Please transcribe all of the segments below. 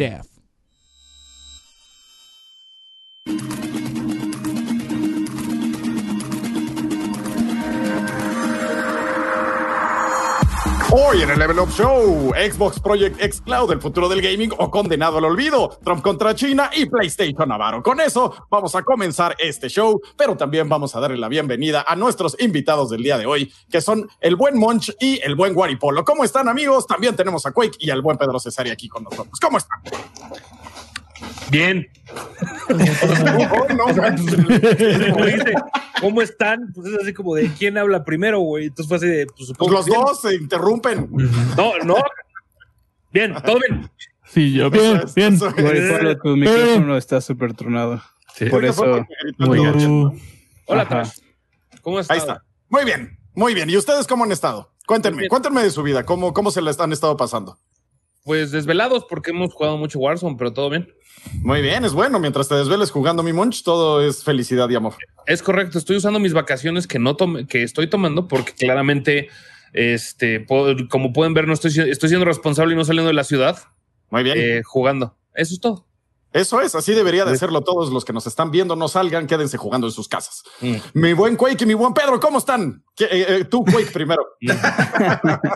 death. Hoy en el Level Up Show, Xbox Project X Cloud, el futuro del gaming o condenado al olvido, Trump contra China y PlayStation Navarro. Con eso vamos a comenzar este show, pero también vamos a darle la bienvenida a nuestros invitados del día de hoy, que son el buen Monch y el buen Guaripolo. ¿Cómo están amigos? También tenemos a Quake y al buen Pedro Cesari aquí con nosotros. ¿Cómo están? Bien. ¿Cómo están? Pues es así como de quién habla primero, güey. Entonces fue así de. Pues, pues los bien. dos se interrumpen. No, no. Bien, todo bien. Sí, yo, bien, Eso es- bien. eso es. Guaripolo, tu micrófono está súper tronado. Por eso. Muy gacho. Hola. Trash. ¿Cómo estás? Ahí está. Muy bien, muy bien. ¿Y ustedes cómo han estado? Cuéntenme, cuéntenme de su vida, cómo, cómo se la han estado pasando. Pues desvelados porque hemos jugado mucho Warzone, pero todo bien. Muy bien, es bueno. Mientras te desveles jugando mi Monch, todo es felicidad y amor. Es correcto. Estoy usando mis vacaciones que no tome, que estoy tomando porque claramente, este, puedo- como pueden ver, no estoy, estoy siendo responsable y no saliendo de la ciudad Muy bien. eh, jugando. Eso es todo. Eso es, así debería de hacerlo todos los que nos están viendo. No salgan, quédense jugando en sus casas. Mm. Mi buen Quake y mi buen Pedro, ¿cómo están? ¿Qué- eh, eh, tú, Quake, primero.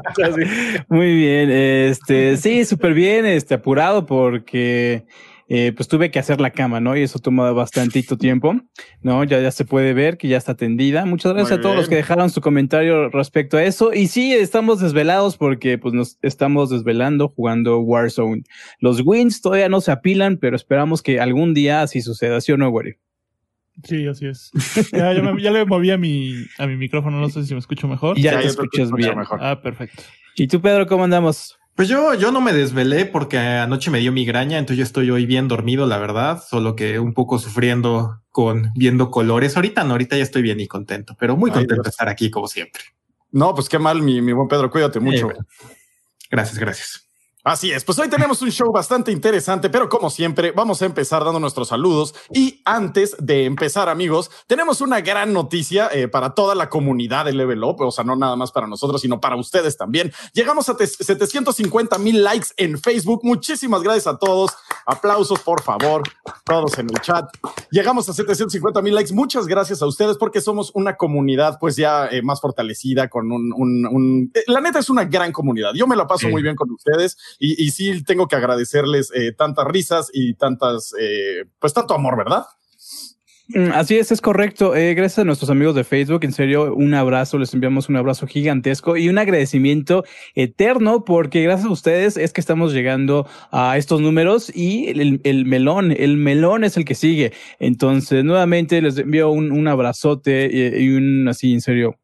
Muy bien. Este, sí, súper bien. Este, apurado porque eh, pues tuve que hacer la cama, ¿no? Y eso toma bastantito tiempo, ¿no? Ya, ya se puede ver que ya está tendida. Muchas gracias Muy a todos los bien. que dejaron su comentario respecto a eso. Y sí, estamos desvelados porque pues nos estamos desvelando jugando Warzone. Los wins todavía no se apilan, pero esperamos que algún día así suceda, ¿sí o no, Wari? Sí, así es. Ya, ya, me- ya le moví a mi, a mi micrófono, no sé si me escucho mejor. Ya Ya, te escuchas bien. mejor. Ah, perfecto. ¿Y tú, Pedro, cómo andamos? Pues yo, yo no me desvelé porque anoche me dio migraña, entonces yo estoy hoy bien dormido, la verdad, solo que un poco sufriendo con viendo colores. Ahorita no, ahorita ya estoy bien y contento, pero muy contento de estar aquí como siempre. No, pues qué mal, mi, mi buen Pedro, cuídate mucho. Gracias, gracias. Así es, pues hoy tenemos un show bastante interesante, pero como siempre, vamos a empezar dando nuestros saludos. Y antes de empezar, amigos, tenemos una gran noticia eh, para toda la comunidad de Level Up, o sea, no nada más para nosotros, sino para ustedes también. Llegamos a te- 750 mil likes en Facebook. Muchísimas gracias a todos. Aplausos, por favor, todos en el chat. Llegamos a 750 mil likes. Muchas gracias a ustedes porque somos una comunidad pues ya eh, más fortalecida con un, un- un- eh, La neta es una gran comunidad. Yo me la paso Sí. muy bien con ustedes y, y sí tengo que agradecerles eh, tantas risas y tantas, eh, pues tanto amor, ¿verdad? Mm, Así es, es correcto. Eh, gracias a nuestros amigos de Facebook, en serio, un abrazo, les enviamos un abrazo gigantesco y un agradecimiento eterno porque gracias a ustedes es que estamos llegando a estos números y el, el melón, el melón es el que sigue. Entonces, nuevamente les envío un, un abrazote y, y un así, en serio,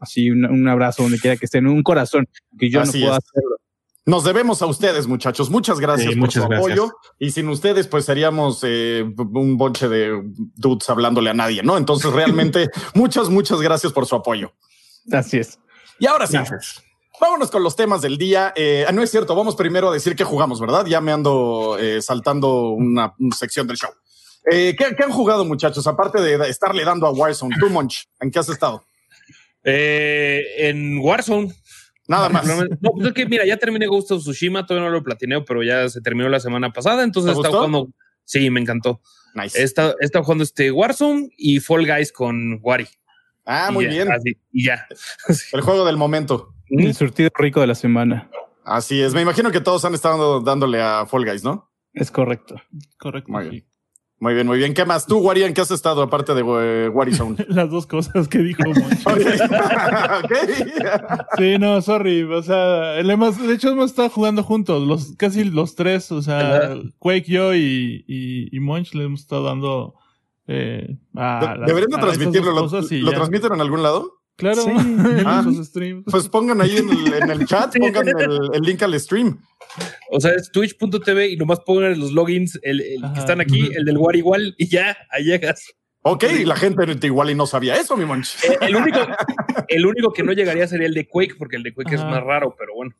así un, un abrazo donde quiera que estén, un corazón que yo Así no puedo es. hacerlo. Nos debemos a ustedes, muchachos. Muchas gracias Sí, por muchas su gracias. apoyo. Y sin ustedes, pues seríamos eh, un bonche de dudes hablándole a nadie, ¿no? Entonces, realmente, muchas, muchas gracias por su apoyo. Así es. Y ahora sí, Gracias. vámonos con los temas del día. Eh, no es cierto, vamos primero a decir qué jugamos, ¿verdad? Ya me ando eh, saltando una, una sección del show. Eh, ¿qué, qué han jugado, muchachos? Aparte de estarle dando a Warzone, tú, Monch, ¿en qué has estado? Eh, en Warzone. Nada más. No, pues es que mira, ya terminé Ghost of Tsushima, todavía no lo platineo, pero ya se terminó la semana pasada, entonces ¿Te he estado gustó? jugando. Sí, me encantó. Nice. He estado, he estado jugando este Warzone y Fall Guys con Wari. Ah, Y muy ya, bien. así, y ya. El juego del momento. El surtido rico de la semana. Así es. Me imagino que todos han estado dándole a Fall Guys, ¿no? Es correcto. Correcto. Muy sí. bien. Muy bien, muy bien. ¿Qué más? Tú, Wari, ¿en qué has estado aparte de eh, Warzone? Las dos cosas que dijo. Sí, no, sorry. O sea, le hemos, de hecho hemos estado jugando juntos, los, casi los tres. O sea. Quake, yo y, y, y Monch le hemos estado dando eh, a las- Deberían de transmitirlo. ¿Lo, lo transmiten en algún lado? Claro, Sí. en Ah. sus streams. Pues pongan ahí en el, en el chat, pongan el, el link al stream. O sea, es twitch.tv y nomás pongan los logins, el, el que están aquí, el del War igual, y ya, ahí llegas. Ok, y la gente igual y no sabía eso, mi Monch. Eh, El único, el único que no llegaría sería el de Quake, porque el de Quake es más raro, pero bueno.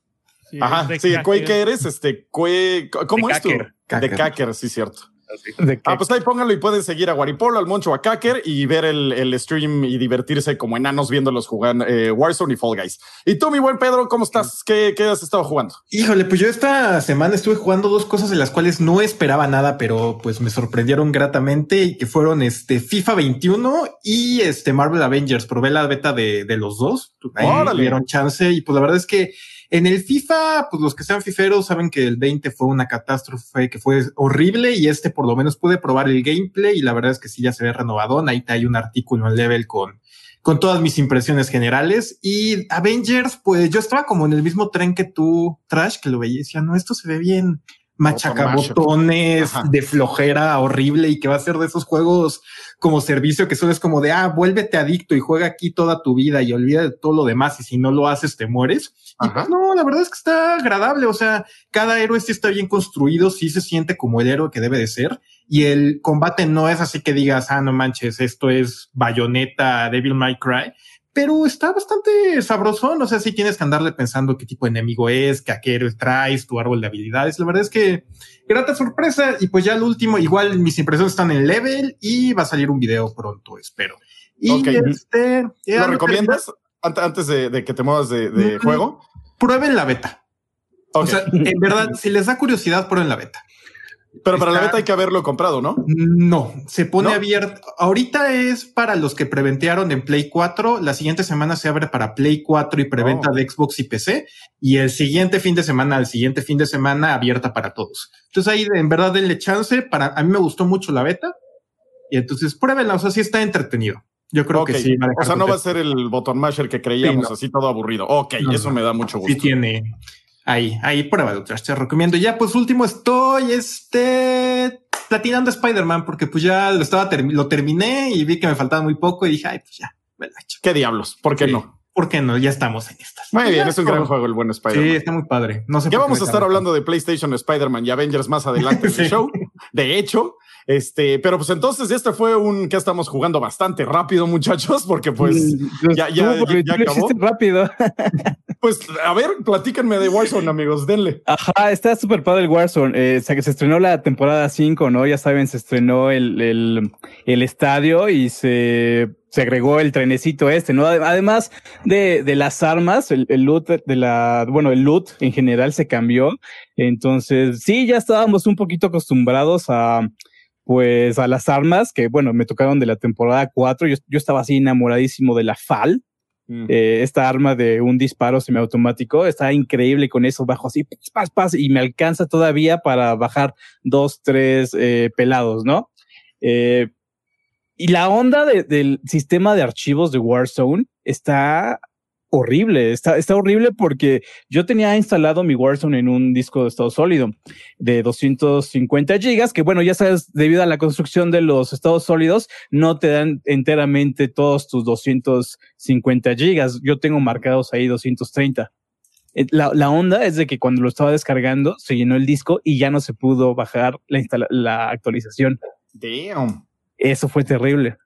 Sí, Ajá, sí. Quake eres, este, Quake, ¿cómo De es tú? De. Cacker, sí, cierto. Ah, pues ahí pónganlo y pueden seguir a Guaripolo, al Moncho, a Kaker y ver el, el stream y divertirse como enanos viéndolos jugar eh, Warzone y Fall Guys. Y tú, mi buen Pedro, ¿cómo estás? ¿Qué, qué has estado jugando? Híjole, pues yo esta semana estuve jugando dos cosas de las cuales no esperaba nada, pero pues me sorprendieron gratamente y que fueron este FIFA 21 y este Marvel Avengers. Probé la beta de, de los dos. Ahí Órale. tuvieron chance y pues la verdad es que en el FIFA, pues los que sean fiferos saben que el 20 fue una catástrofe que fue horrible y este por lo menos pude probar el gameplay y la verdad es que sí ya se ve renovadón. Ahí te hay un artículo en level con, con todas mis impresiones generales y Avengers, pues yo estaba como en el mismo tren que tú, Trash, que lo veía y decía, no, esto se ve bien machacabotones de flojera horrible y que va a ser de esos juegos como servicio que solo es como de, ah, vuélvete adicto y juega aquí toda tu vida y olvida de todo lo demás y si no lo haces te mueres. Y pues no, la verdad es que está agradable, o sea, cada héroe sí está bien construido, sí se siente como el héroe que debe de ser y el combate no es así que digas, ah, no manches, esto es bayoneta, Devil May Cry, pero está bastante sabrosón. O sea, sí tienes que andarle pensando qué tipo de enemigo es, qué a qué héroe traes, tu árbol de habilidades. La verdad es que grata sorpresa. Y pues ya el último, igual mis impresiones están en level y va a salir un video pronto, espero. Y Ok. este, ya ¿Lo recomiendas ant- antes de, de que te muevas de, de Mm, juego? Prueben la beta. O sea, en verdad, si les da curiosidad, prueben la beta. Pero para la beta hay que haberlo comprado, ¿no? No, se pone ¿No? abierto. Ahorita es para los que preventearon en Play 4. La siguiente semana se abre para Play 4 y preventa Oh. de Xbox y PC. Y el siguiente fin de semana, el siguiente fin de semana abierta para todos. Entonces ahí en verdad denle chance. Para a mí me gustó mucho la beta. Y entonces pruébenla. O sea, sí está entretenido. Yo creo que sí. o sea, no va a ser el botón masher que creíamos Sí, no. así todo aburrido. Ok, No, eso me da mucho gusto. Sí tiene ahí, ahí pruébalo, Trash, te recomiendo. Ya, pues último estoy, este, platinando Spider-Man porque pues ya lo estaba, lo terminé y vi que me faltaba muy poco y dije, ay, pues ya, me lo he hecho. ¿Qué diablos? ¿Por qué Sí. no? ¿Por qué no? Ya estamos en estas. Muy bien, es un gran juego el buen Spider-Man. Sí, está muy padre. No sé Ya vamos a estar hablando de PlayStation, Spider-Man y Avengers más adelante en el show. De hecho, este, pero pues entonces este fue un que estamos jugando bastante rápido, muchachos, porque pues, ya- ya- ya lo acabó. rápido. pues, a ver, platíquenme de Warzone, amigos, denle. Ajá, está súper padre el Warzone. Eh, o sea, que se estrenó la temporada 5, ¿no? Ya saben, se estrenó el, el, el estadio y se, se agregó el trenecito este, ¿no? Ade- Además de, de las armas, el, el loot de la, bueno, el loot en general se cambió. Entonces, sí, ya estábamos un poquito acostumbrados a, pues, a las armas que, bueno, me tocaron de la temporada 4. Yo, yo estaba así enamoradísimo de la FAL. Eh, esta arma de un disparo semiautomático está increíble con eso bajo así pas, pas, pas, y me alcanza todavía para bajar dos, tres eh, pelados, ¿no? Eh, y la onda de- del sistema de archivos de Warzone está horrible, está, está horrible porque yo tenía instalado mi Warzone en un disco de estado sólido de 250 gigas, que bueno, ya sabes, debido a la construcción de los estados sólidos, no te dan enteramente todos tus 250 gigas. Yo tengo marcados ahí 230. Eh, La, la onda es de que cuando lo estaba descargando, se llenó el disco y ya no se pudo bajar la, la actualización. Damn. Eso fue terrible.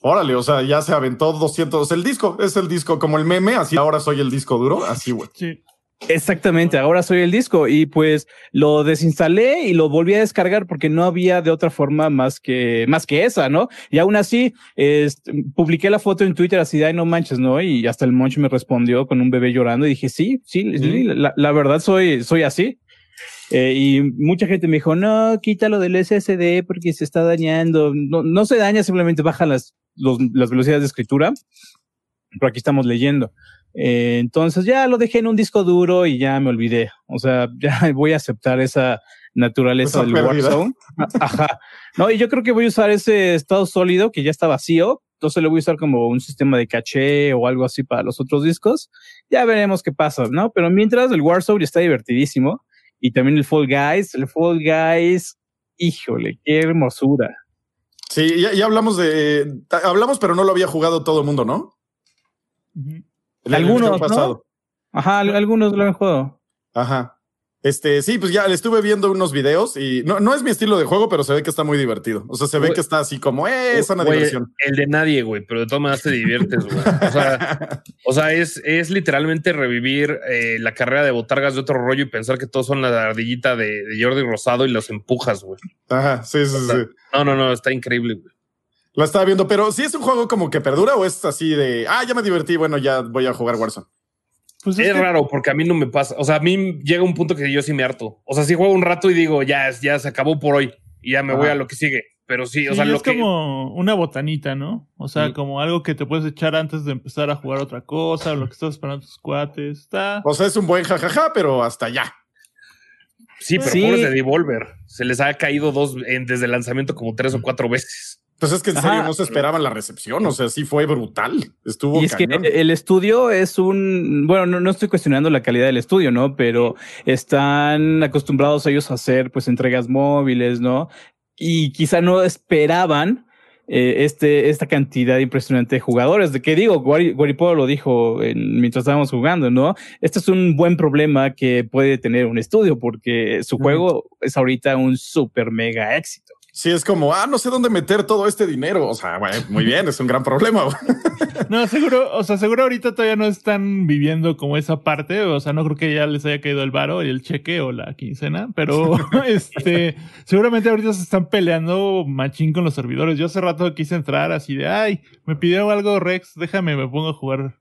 Órale, o sea, ya se aventó 200. El disco es el disco como el meme, así ahora soy el disco duro, así, güey. Sí. Exactamente, ahora soy el disco y pues lo desinstalé y lo volví a descargar porque no había de otra forma más que más que esa, ¿no? Y aún así, este, publiqué la foto en Twitter así de ay no manches, ¿no? Y hasta el Monch me respondió con un bebé llorando y dije sí, sí, sí, la, la verdad soy soy así. Eh, y mucha gente me dijo no, quítalo del SSD porque se está dañando. No, no se daña, simplemente baja las los- las velocidades de escritura. Pero aquí estamos leyendo. Eh, entonces ya lo dejé en un disco duro y ya me olvidé. O sea, ya voy a aceptar esa naturaleza Esa del. Warzone. Ajá. No, y yo creo que voy a usar ese estado sólido que ya está vacío. Entonces lo voy a usar como un sistema de caché o algo así para los otros discos. Ya veremos qué pasa, ¿no? Pero mientras el Warzone está divertidísimo y también el Fall Guys, el Fall Guys, híjole, qué hermosura. Sí, ya, ya hablamos de. Hablamos, pero no lo había jugado todo el mundo, ¿no? El- el Algunos, show ¿no? Ajá, al- algunos lo han jugado. Ajá. Este, sí, pues ya le estuve viendo unos videos y no, no es mi estilo de juego, pero se ve que está muy divertido. O sea, se ve que está así como, eh, es una diversión. El de nadie, güey, pero de todas maneras te diviertes, güey. O sea, o sea es, es literalmente revivir eh, la carrera de botargas de otro rollo y pensar que todos son la ardillita de, de Jordi Rosado y los empujas, güey. Ajá, sí, sí, sí. No, no, no, está increíble, güey. La estaba viendo, pero sí es un juego como que perdura o es así de, ah, ya me divertí, bueno, ya voy a jugar Warzone. Pues Es que- raro porque a mí no me pasa. O sea, a mí llega un punto que yo sí me harto. O sea, sí juego un rato y digo, ya, ya se acabó por hoy y ya me voy a lo que sigue. Pero sí, o Sí, sea, lo es que como una botanita, ¿no? O sea, Mm. como algo que te puedes echar antes de empezar a jugar otra cosa, o lo que estás esperando tus cuates. Está. O sea, es un buen jajaja, pero hasta allá. sí, pero Sí. pobres de Devolver. Se les ha caído dos en- desde el lanzamiento como tres o cuatro veces. Pues es que en Ajá. serio no se esperaban la recepción, o sea, sí fue brutal. Estuvo Y es que el estudio es un, bueno, no, no estoy cuestionando la calidad del estudio, ¿no? Pero están acostumbrados ellos a hacer pues entregas móviles, ¿no? Y quizá no esperaban eh, este, esta cantidad impresionante de jugadores. De que digo, Guari- Guaripodo lo dijo en- mientras estábamos jugando, ¿no? Este es un buen problema que puede tener un estudio porque su juego es ahorita un super mega éxito. Sí, es como, ah, no sé dónde meter todo este dinero. O sea, bueno, muy bien, es un gran problema. No, seguro, o sea, seguro ahorita todavía no están viviendo como esa parte. O sea, no creo que ya les haya caído el varo y el cheque o la quincena, pero este, seguramente ahorita se están peleando machín con los servidores. Yo hace rato quise entrar así de, ay, me pidieron algo Rex, déjame, me pongo a jugar.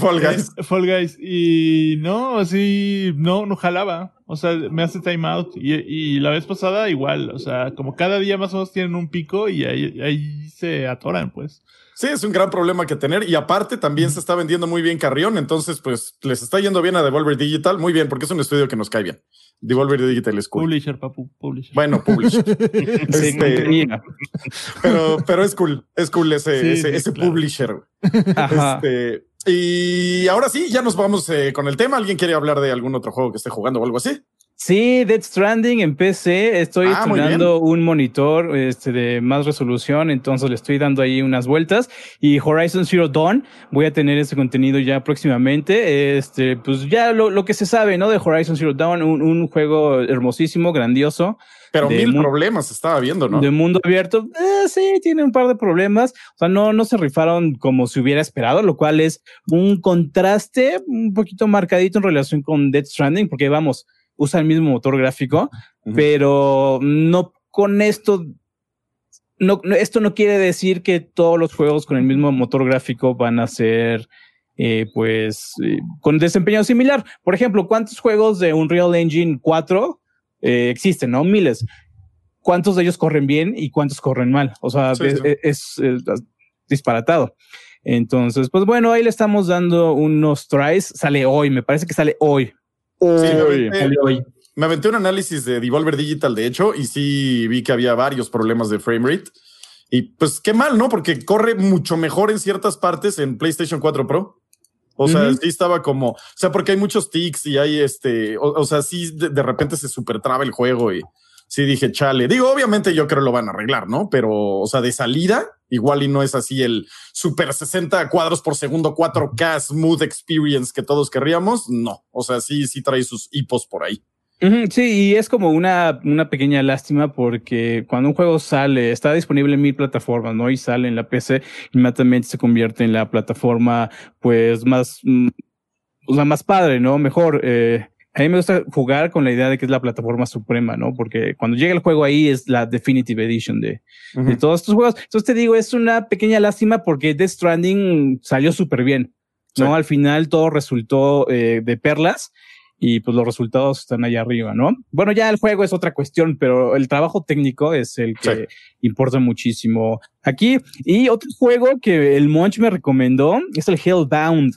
Fall Guys. Fall Guys. Y no, así, no, no jalaba. O sea, me hace timeout. Y, y la vez pasada igual. O sea, como cada día más o menos tienen un pico y ahí, ahí se atoran, pues. Sí, es un gran problema que tener. Y aparte, también se está vendiendo muy bien Carrión. Entonces, pues les está yendo bien a Devolver Digital. Muy bien, porque es un estudio que nos cae bien. Devolver Digital es cool. Publisher, papu, publisher. Bueno, publisher. Sí, Este, pero, pero es cool. Es cool ese, Sí, ese, sí, ese claro. publisher. Ajá. Este, y ahora sí, ya nos vamos eh, con el tema. ¿Alguien quiere hablar de algún otro juego que esté jugando o algo así? Sí, Dead Stranding en PC. Estoy Ah, estrenando un monitor este, de más resolución, entonces le estoy dando ahí unas vueltas. Y Horizon Zero Dawn, voy a tener ese contenido ya próximamente. Este, pues ya lo, lo que se sabe, ¿no? De Horizon Zero Dawn, un, un juego hermosísimo, grandioso, Pero mil problemas estaba viendo, ¿no? de mundo abierto. Eh, sí, tiene un par de problemas. O sea, no, no se rifaron como se hubiera esperado, lo cual es un contraste un poquito marcadito en relación con Dead Stranding, porque vamos, usa el mismo motor gráfico, pero no con esto. No, no- esto no quiere decir que todos los juegos con el mismo motor gráfico van a ser, eh, pues, eh, con desempeño similar. Por ejemplo, ¿cuántos juegos de Unreal Engine 4 eh, existen? No, miles. ¿Cuántos de ellos corren bien y cuántos corren mal? O sea, Sí, es, sí. es- es disparatado. Entonces, pues bueno, ahí le estamos dando unos tries. Sale hoy, me parece que sale hoy. Sí, me aventé- un análisis de Devolver Digital, de hecho, y sí vi que había varios problemas de frame rate. Y pues qué mal, ¿no? Porque corre mucho mejor en ciertas partes en PlayStation 4 Pro. O sea, Ujú. sí estaba como, o sea, porque hay muchos tics y hay este, o, o sea, sí de, de repente se super traba el juego y sí dije, chale. Digo, obviamente yo creo lo van a arreglar, ¿no? Pero, o sea, de salida, igual y no es así el super 60 cuadros por segundo, 4K smooth experience que todos querríamos. No, o sea, sí, sí trae sus hipos por ahí. Sí, y es como una, una pequeña lástima porque cuando un juego sale, está disponible en mil plataformas, ¿no? Y sale en la PC, inmediatamente se convierte en la plataforma, pues, más, mm, o sea, más padre, ¿no? Mejor. Eh, a mí me gusta jugar con la idea de que es la plataforma suprema, ¿no? Porque cuando llega el juego ahí es la Definitive Edition de, de todos estos juegos. Entonces te digo, es una pequeña lástima porque Death Stranding salió súper bien, ¿no? Sí. Al final todo resultó eh, de perlas y pues los resultados están allá arriba, ¿no? Bueno, ya el juego es otra cuestión, pero el trabajo técnico es el que Sí. importa muchísimo aquí. Y otro juego que el Monch me recomendó es el Hellbound.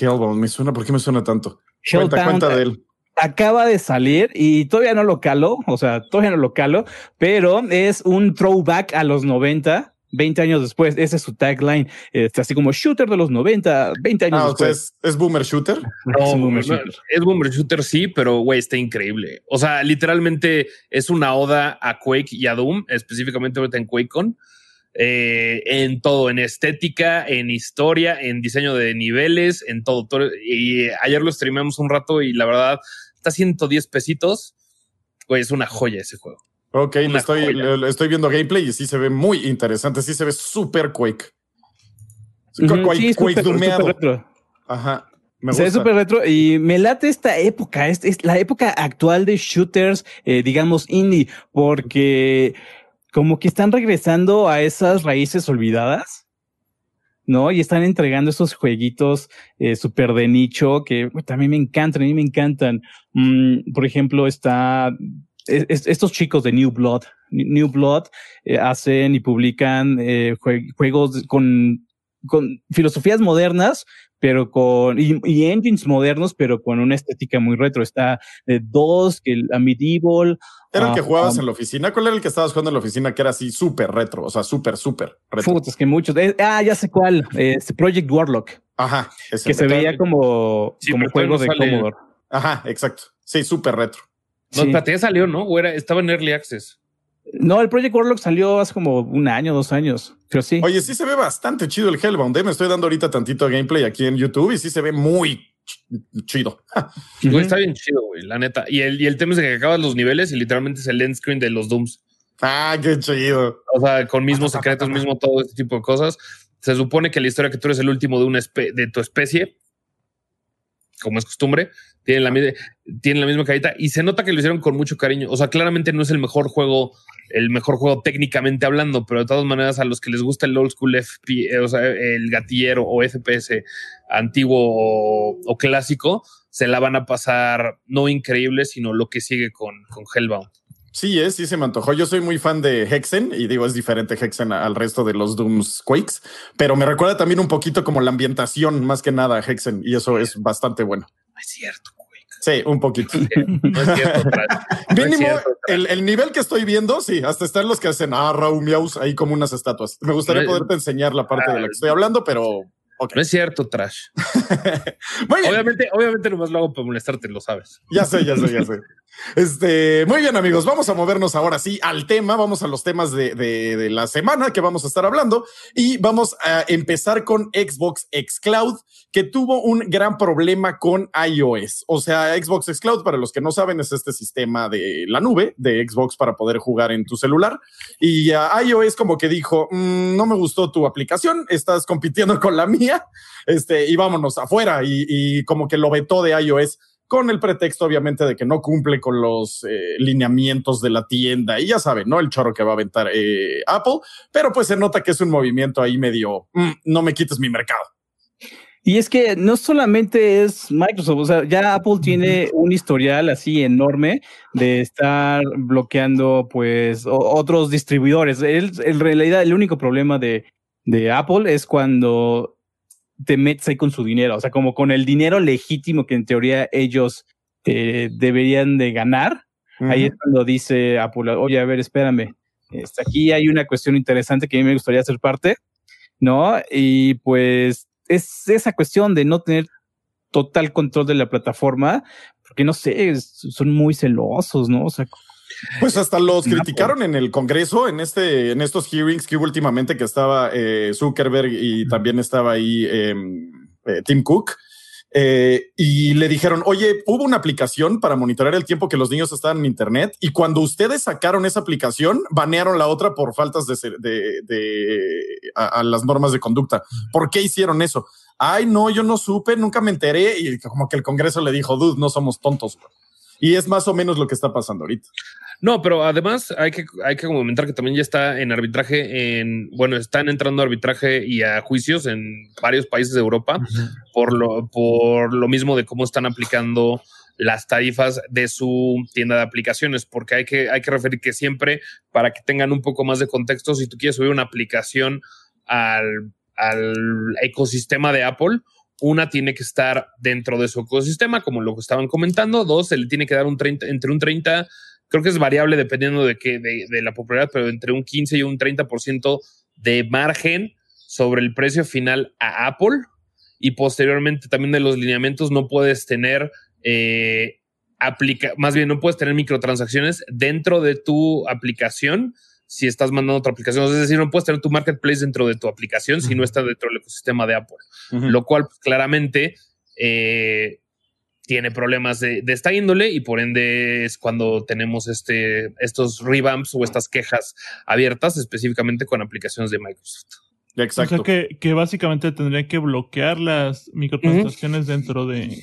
Hellbound, me suena, ¿por qué me suena tanto? Cuenta, cuenta de él. acaba de salir y todavía no lo calo, o sea, todavía no lo calo, pero es un throwback a los 90, 20 años después. Ese es su tagline, este, así como shooter de los 90, 20 años Ah, o sea, después. es, es Boomer Shooter. No, Es un boomer no, shooter. es boomer shooter, sí, pero güey, está increíble. O sea, literalmente es una oda a Quake y a Doom, específicamente ahorita en QuakeCon. Eh, en todo, en estética, en historia, en diseño de niveles, en todo. Y ayer lo streamamos un rato y la verdad está 110 pesitos. Güey, es una joya ese juego. Ok, Una estoy, le- estoy viendo gameplay y sí se ve muy interesante. Sí se ve súper Quake. Quake, sí, Quake súper- dumeado. súper retro. Ajá. Me Se ve gusta. súper retro y me late esta época, es, es la época actual de shooters, eh, digamos indie, porque como que están regresando a esas raíces olvidadas, ¿no? Y están entregando esos jueguitos eh, súper de nicho que también me encantan, a mí me encantan. Mm, por ejemplo, está es- es- estos chicos de New Blood, New Blood eh, hacen y publican eh, jue- juegos con, con filosofías modernas, pero con y, y engines modernos, pero con una estética muy retro. Está eh, dos, que el a Medieval. ¿Era el que ah, jugabas ah, en la oficina? ¿Cuál era el que estabas jugando en la oficina que era así súper retro? O sea, súper, súper retro. puta, es que muchos. eh, ah, ya sé cuál. Este Project Warlock, Ajá. ese que se veía como, Sí, como juego de sale. Commodore. Ajá, exacto. Sí, súper retro. No, Sí. ya salió, ¿no? O era, estaba en Early Access. No, el Project Warlock salió hace como un año, dos años. Pero sí. Oye, sí se ve bastante chido el Hellbound. ¿eh? Me estoy dando ahorita tantito gameplay aquí en YouTube y sí se ve muy ch- chido. Güey, está bien chido, güey, la neta. Y el, y el tema es que acabas los niveles y literalmente es el end screen de los Dooms. Ah, qué chido. O sea, con mismos secretos, mismo todo este tipo de cosas. Se supone que la historia que tú eres el último de una espe- de tu especie, como es costumbre, tiene la, mi- tiene la misma carita y se nota que lo hicieron con mucho cariño. O sea, claramente no es el mejor juego, el mejor juego técnicamente hablando, pero de todas maneras a los que les gusta el old school FP, eh, o sea, el gatillero o FPS antiguo o, clásico, se la van a pasar no increíble, sino lo que sigue con, con Hellbound. Sí, es, sí se me antojó. Yo soy muy fan de Hexen y digo, es diferente Hexen al resto de los Dooms Quakes, pero me recuerda también un poquito como la ambientación más que nada a Hexen y eso es bastante bueno. No es cierto, güey. Sí, un poquito. No es cierto, Trash. No es Mínimo, cierto, el, el nivel que estoy viendo, sí, hasta están los que hacen ah, Raúl Miaus ahí como unas estatuas. Me gustaría No poderte enseñar la parte de la que estoy hablando, pero. No es cierto, Trash. Muy bien. Obviamente, obviamente nomás lo hago para molestarte, lo sabes. Ya sé, ya sé, ya sé. Este, muy bien, amigos, vamos a movernos ahora sí al tema. Vamos a los temas de, la semana que vamos a estar hablando y vamos a empezar con Xbox Xcloud, que tuvo un gran problema con iOS. O sea, Xbox Xcloud, para los que no saben, es este sistema de la nube de Xbox para poder jugar en tu celular. Y uh, iOS como que dijo, "Mm, no me gustó tu aplicación, estás compitiendo con la mía, este, y vámonos afuera. Y, y como que lo vetó de iOS con el pretexto, obviamente, de que no cumple con los eh, lineamientos de la tienda. Y ya saben, ¿no? El chorro que va a aventar eh, Apple, pero pues se nota que es un movimiento ahí medio, "Mm, no me quites mi mercado. Y es que no solamente es Microsoft, o sea, ya Apple tiene un historial así enorme de estar bloqueando pues otros distribuidores. En realidad el único problema de, de Apple es cuando te metes ahí con su dinero, o sea, como con el dinero legítimo que en teoría ellos eh, deberían de ganar. Ahí es cuando dice Apple, oye, a ver, espérame, este, aquí hay una cuestión interesante que a mí me gustaría ser parte, ¿no? Y pues es esa cuestión de no tener total control de la plataforma, porque no sé, son muy celosos, ¿no? O sea, Pues hasta los criticaron en el Congreso, en este, en estos hearings que hubo últimamente, que estaba eh, Zuckerberg y también estaba ahí em, eh, Tim Cook. eh, y le dijeron, oye, hubo una aplicación para monitorear el tiempo que los niños estaban en Internet y cuando ustedes sacaron esa aplicación, banearon la otra por faltas de, de, de- a, a las normas de conducta. ¿Por qué hicieron eso? Ay, no, yo no supe, nunca me enteré y como que el Congreso le dijo, dude, no somos tontos. güey". Y es más o menos lo que está pasando ahorita. No, pero además hay que, hay que comentar que también ya está en arbitraje en, bueno, están entrando a arbitraje y a juicios en varios países de Europa por lo, por lo mismo de cómo están aplicando las tarifas de su tienda de aplicaciones, porque hay que, hay que referir que siempre, para que tengan un poco más de contexto, si tú quieres subir una aplicación al, al ecosistema de Apple, una tiene que estar dentro de su ecosistema, como lo que estaban comentando. Dos, se le tiene que dar un 30, entre un 30, creo que es variable dependiendo de, qué, de, de la popularidad, pero entre un 15 y un 30% de margen sobre el precio final a Apple. Y posteriormente también de los lineamientos no puedes tener, eh, aplica más bien no puedes tener microtransacciones dentro de tu aplicación si estás mandando otra aplicación. Es decir, no puedes tener tu marketplace dentro de tu aplicación si no está dentro del ecosistema de Apple, lo cual pues, claramente eh, tiene problemas de, esta índole y por ende es cuando tenemos este, estos revamps o estas quejas abiertas específicamente con aplicaciones de Microsoft. Exacto. O sea que, que básicamente tendría que bloquear las microtransacciones dentro de.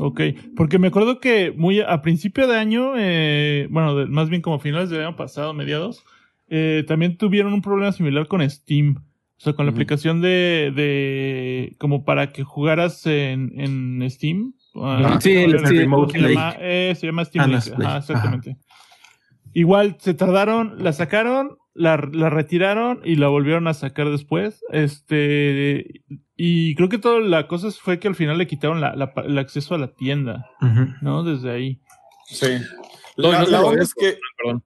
Ok. Porque me acuerdo que muy a principio de año, eh, bueno, más bien como finales del año pasado, mediados, eh, también tuvieron un problema similar con Steam. O sea, con la aplicación de, de. como para que jugaras en, en Steam. Ah, sí, el, Remote se, llama, eh, se llama Steam Link. exactamente. Igual se tardaron, la sacaron, la, la, retiraron y la volvieron a sacar después. Este, y creo que toda la cosa fue que al final le quitaron la, la, el acceso a la tienda, ¿no? Desde ahí. Sí. La, es que. Perdón.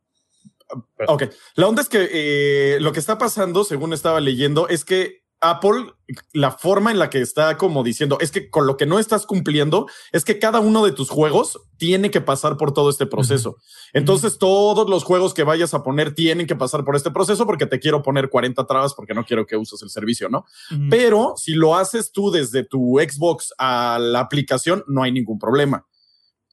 Ok. La onda es que eh, lo que está pasando, según estaba leyendo, es que Apple, la forma en la que está como diciendo, es que con lo que no estás cumpliendo, es que cada uno de tus juegos tiene que pasar por todo este proceso. Entonces, todos los juegos que vayas a poner tienen que pasar por este proceso porque te quiero poner 40 trabas porque no quiero que uses el servicio, ¿no? Pero si lo haces tú desde tu Xbox a la aplicación, no hay ningún problema.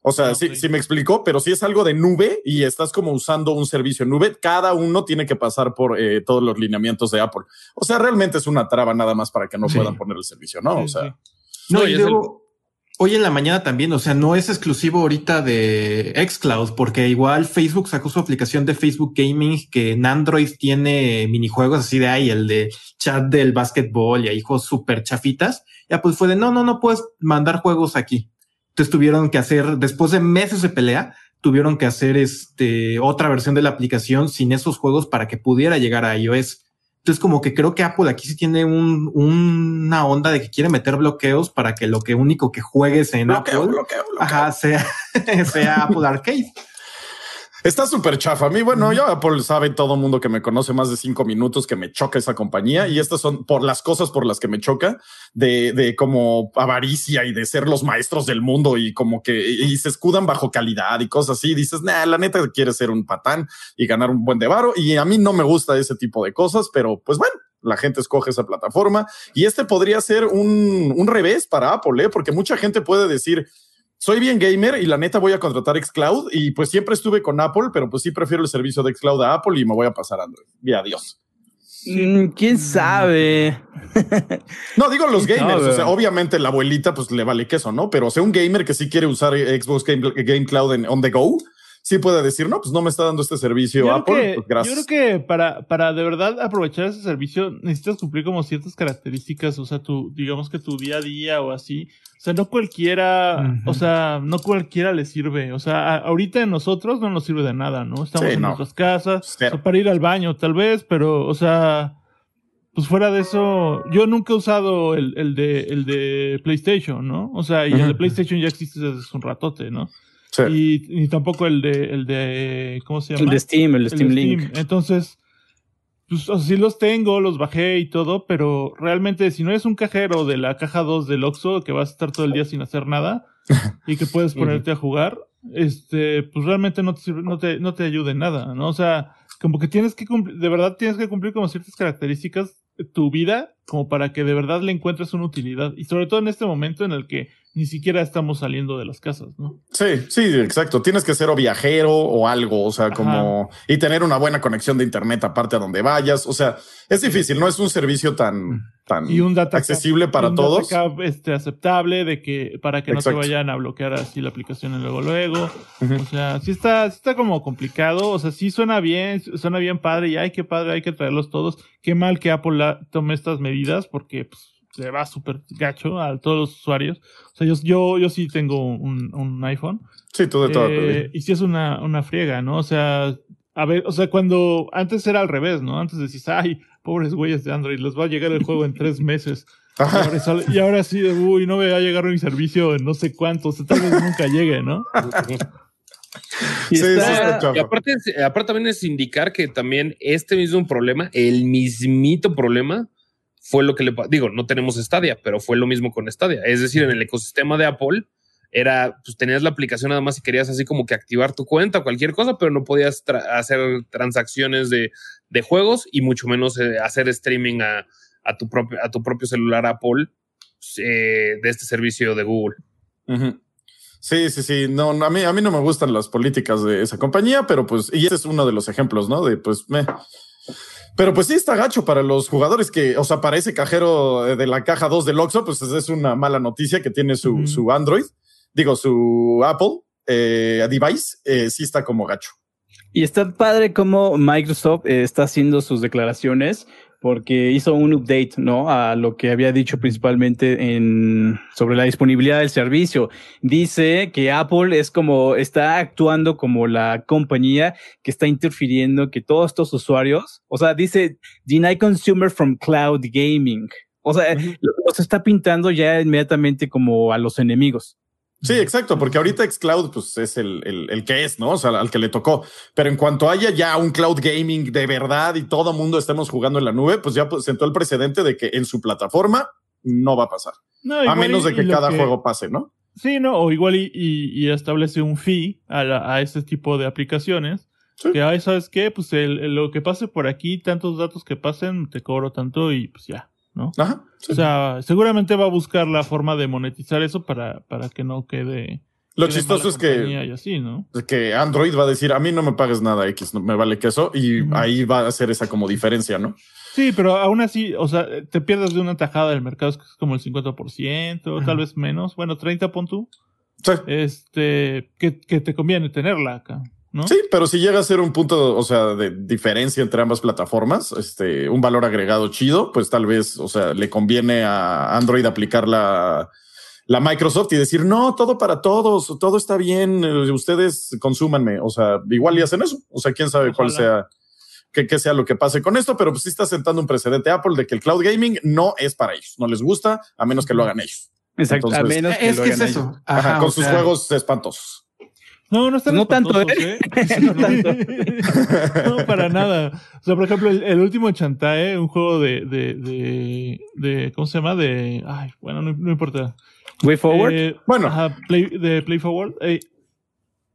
O sea, sí, sí me explicó, pero si es algo de nube y estás como usando un servicio en nube, cada uno tiene que pasar por eh, todos los lineamientos de Apple. O sea, realmente es una traba nada más para que no puedan poner el servicio, ¿no? o sea. No, y luego, hoy en la mañana también, o sea, no es exclusivo ahorita de Xcloud, porque igual Facebook sacó su aplicación de Facebook Gaming que en Android tiene minijuegos así de ahí, el de chat del básquetbol y ahí juegos súper chafitas. Ya pues fue de no, no, no puedes mandar juegos aquí. Entonces tuvieron que hacer, después de meses de pelea, tuvieron que hacer este otra versión de la aplicación sin esos juegos para que pudiera llegar a iOS. Entonces, como que creo que Apple aquí sí tiene un, una onda de que quiere meter bloqueos para que lo que único que juegues en Apple Ajá, sea, sea Apple Arcade. Está súper chafa. A mí, bueno, yo Apple sabe todo el mundo que me conoce más de cinco minutos que me choca esa compañía y estas son por las cosas por las que me choca de, de como avaricia y de ser los maestros del mundo y como que y se escudan bajo calidad y cosas así. Dices, nah, la neta quiere ser un patán y ganar un buen de varo y a mí no me gusta ese tipo de cosas, pero pues bueno, la gente escoge esa plataforma y este podría ser un, un revés para Apple, ¿eh? porque mucha gente puede decir, soy bien gamer y la neta voy a contratar Xcloud y pues siempre estuve con Apple, pero pues sí prefiero el servicio de Xcloud a Apple y me voy a pasar a Android. Y adiós. Mm, ¿Quién sabe? no, digo los gamers. o sea, obviamente la abuelita pues le vale queso, ¿no? Pero o sea, un gamer que sí quiere usar Xbox Game, Game Cloud en on the go, sí puede decir, no, pues no me está dando este servicio Apple. pues gracias. Yo creo que para, para de verdad aprovechar ese servicio necesitas cumplir como ciertas características, o sea, tu, digamos que tu día a día o así. O sea, no cualquiera, o sea, no cualquiera le sirve. O sea, ahorita en nosotros no nos sirve de nada, ¿no? Estamos en nuestras casas, para ir al baño tal vez, pero, o sea, pues fuera de eso, yo nunca he usado el, el, de, el de PlayStation, ¿no? O sea, y el de PlayStation ya existe desde hace un ratote, ¿no? Y, ni tampoco el de, el de, ¿cómo se llama? El de Steam, el de Steam, Link. Entonces, pues, o sea, sí los tengo, los bajé y todo, pero realmente si no eres un cajero de la caja 2 del Oxxo, que vas a estar todo el día sin hacer nada y que puedes ponerte a jugar, este, pues realmente no te, no te, no te ayude en nada, ¿no? O sea, como que tienes que cumplir, de verdad tienes que cumplir como ciertas características de tu vida como para que de verdad le encuentres una utilidad. Y sobre todo en este momento en el que ni siquiera estamos saliendo de las casas, ¿no? Sí, sí, exacto. Tienes que ser o viajero o algo, o sea, como y tener una buena conexión de internet aparte a donde vayas. O sea, es difícil, no es un servicio tan, tan y un data accesible para un todos. Data este, aceptable de que para que no se vayan a bloquear así la aplicación luego luego. O sea, sí está, sí está como complicado. O sea, sí suena bien, suena bien padre y ay, qué padre, hay que traerlos todos. Qué mal que Apple tome estas medidas porque pues, se va súper gacho a todos los usuarios. O sea, yo, yo, yo sí tengo un, un iPhone. Sí, tú de todo. Eh, y sí es una, una friega, ¿no? O sea, a ver, o sea, cuando antes era al revés, ¿no? Antes decís, ay, pobres güeyes de Android, les va a llegar el juego en tres meses. Y ahora, sí, uy, no me va a llegar mi servicio en no sé cuánto, o sea, tal vez nunca llegue, ¿no? y, sí, y aparte, aparte también es indicar que también este mismo problema, el mismito problema, fue lo que le digo, no tenemos Stadia, pero fue lo mismo con Stadia. Es decir, en el ecosistema de Apple, era, pues tenías la aplicación nada más si querías así como que activar tu cuenta o cualquier cosa, pero no podías hacer transacciones de, de, juegos y mucho menos eh, hacer streaming a, a, tu propio, a tu propio celular Apple eh, de este servicio de Google. Sí, sí, sí. No, a mí, a mí no me gustan las políticas de esa compañía, pero pues, y ese es uno de los ejemplos, ¿no? De pues, me. Pero pues sí está gacho para los jugadores que, o sea, para ese cajero de la caja 2 del Oxxo, pues es una mala noticia que tiene su, su Android, digo, su Apple eh, device, eh, sí está como gacho. Y está padre como Microsoft eh, está haciendo sus declaraciones porque hizo un update, ¿no? A lo que había dicho principalmente en sobre la disponibilidad del servicio. Dice que Apple es como está actuando como la compañía que está interfiriendo que todos estos usuarios, o sea, dice deny consumer from cloud gaming. O sea, los está pintando ya inmediatamente como a los enemigos. Sí, exacto, porque ahorita Xcloud pues es el, el, que es, ¿no? O sea, al que le tocó. Pero en cuanto haya ya un cloud gaming de verdad y todo mundo estemos jugando en la nube, pues ya pues, sentó el precedente de que en su plataforma no va a pasar. a menos de que cada juego pase, ¿no? Sí, no, o igual y, y, establece un fee a, a este tipo de aplicaciones. Que, ahí ¿sabes qué? Pues el, lo que pase por aquí, tantos datos que pasen, te cobro tanto y pues ya. ¿No? Ajá, O sea, seguramente va a buscar la forma de monetizar eso para, para que no quede. Lo chistoso es que, que Android va a decir, a mí no me pagues nada X, no me vale que eso, y ahí va a hacer esa como diferencia, ¿no? Sí, pero aún así, o sea, te pierdes de una tajada del mercado, es como el 50%, tal vez menos, bueno, 30 pon tú. Sí. Este, que, que te conviene tenerla acá. Sí, pero si llega a ser un punto, o sea, de diferencia entre ambas plataformas, este, un valor agregado chido, pues tal vez, o sea, le conviene a Android aplicar la, la Microsoft y decir, no, todo para todos, todo está bien, eh, ustedes consúmanme. O sea, igual y hacen eso. O sea, quién sabe cuál sea, qué, qué, sea lo que pase con esto, pero pues sí está sentando un precedente Apple de que el cloud gaming no es para ellos, no les gusta, a menos que lo hagan ellos. Exacto, a menos que es lo hagan es eso. Ajá, con sus juegos espantosos. No, no están No tanto, ¿eh? no tanto. no, para nada. O sea, por ejemplo, el, último Chantae, un juego de, de, de, de, ¿cómo se llama? De, ay, bueno, no, importa. Way Forward. Eh, bueno. play, de Play Forward. Eh,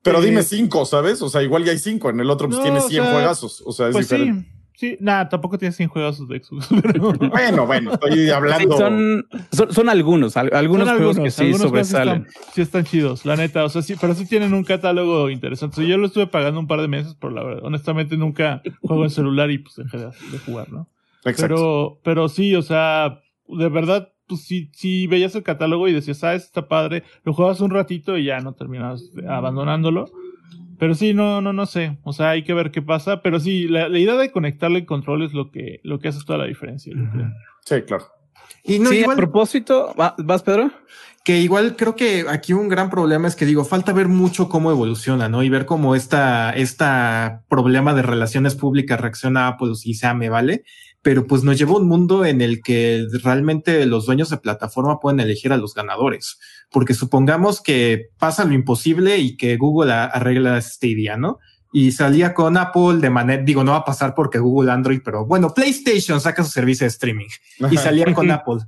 pero dime eh, cinco, ¿sabes? O sea, igual ya hay cinco. En el otro pues tiene 100 juegazos. O sea, es pues diferente. Sí. Sí, nada, tampoco tiene 100 juegos de Xbox. bueno, bueno, estoy hablando. son, son, algunos, algunos, juegos que sí sobresalen. sí están chidos, la neta. O sea, sí, pero sí tienen un catálogo interesante. yo lo estuve pagando un par de meses, por la verdad. Honestamente, nunca juego en celular y pues en general de jugar, ¿no? Exacto. Pero, pero sí, o sea, de verdad, pues si, si veías el catálogo y decías, ah, está padre, lo jugabas un ratito y ya no terminas abandonándolo. Pero sí, no, no, no sé. O sea, hay que ver qué pasa. Pero sí, la, idea de conectarle el control es lo que, lo que hace toda la diferencia. Sí, claro. Y no, igual, a propósito, ¿vas, Pedro? Que igual creo que aquí un gran problema es que digo, falta ver mucho cómo evoluciona, ¿no? Y ver cómo esta, esta problema de relaciones públicas reacciona a Apple si se me vale pero pues nos lleva a un mundo en el que realmente los dueños de plataforma pueden elegir a los ganadores, porque supongamos que pasa lo imposible y que Google arregla Stadia, ¿no? Y salía con Apple de manera, digo, no va a pasar porque Google Android, pero bueno, PlayStation saca su servicio de streaming y salía con Apple.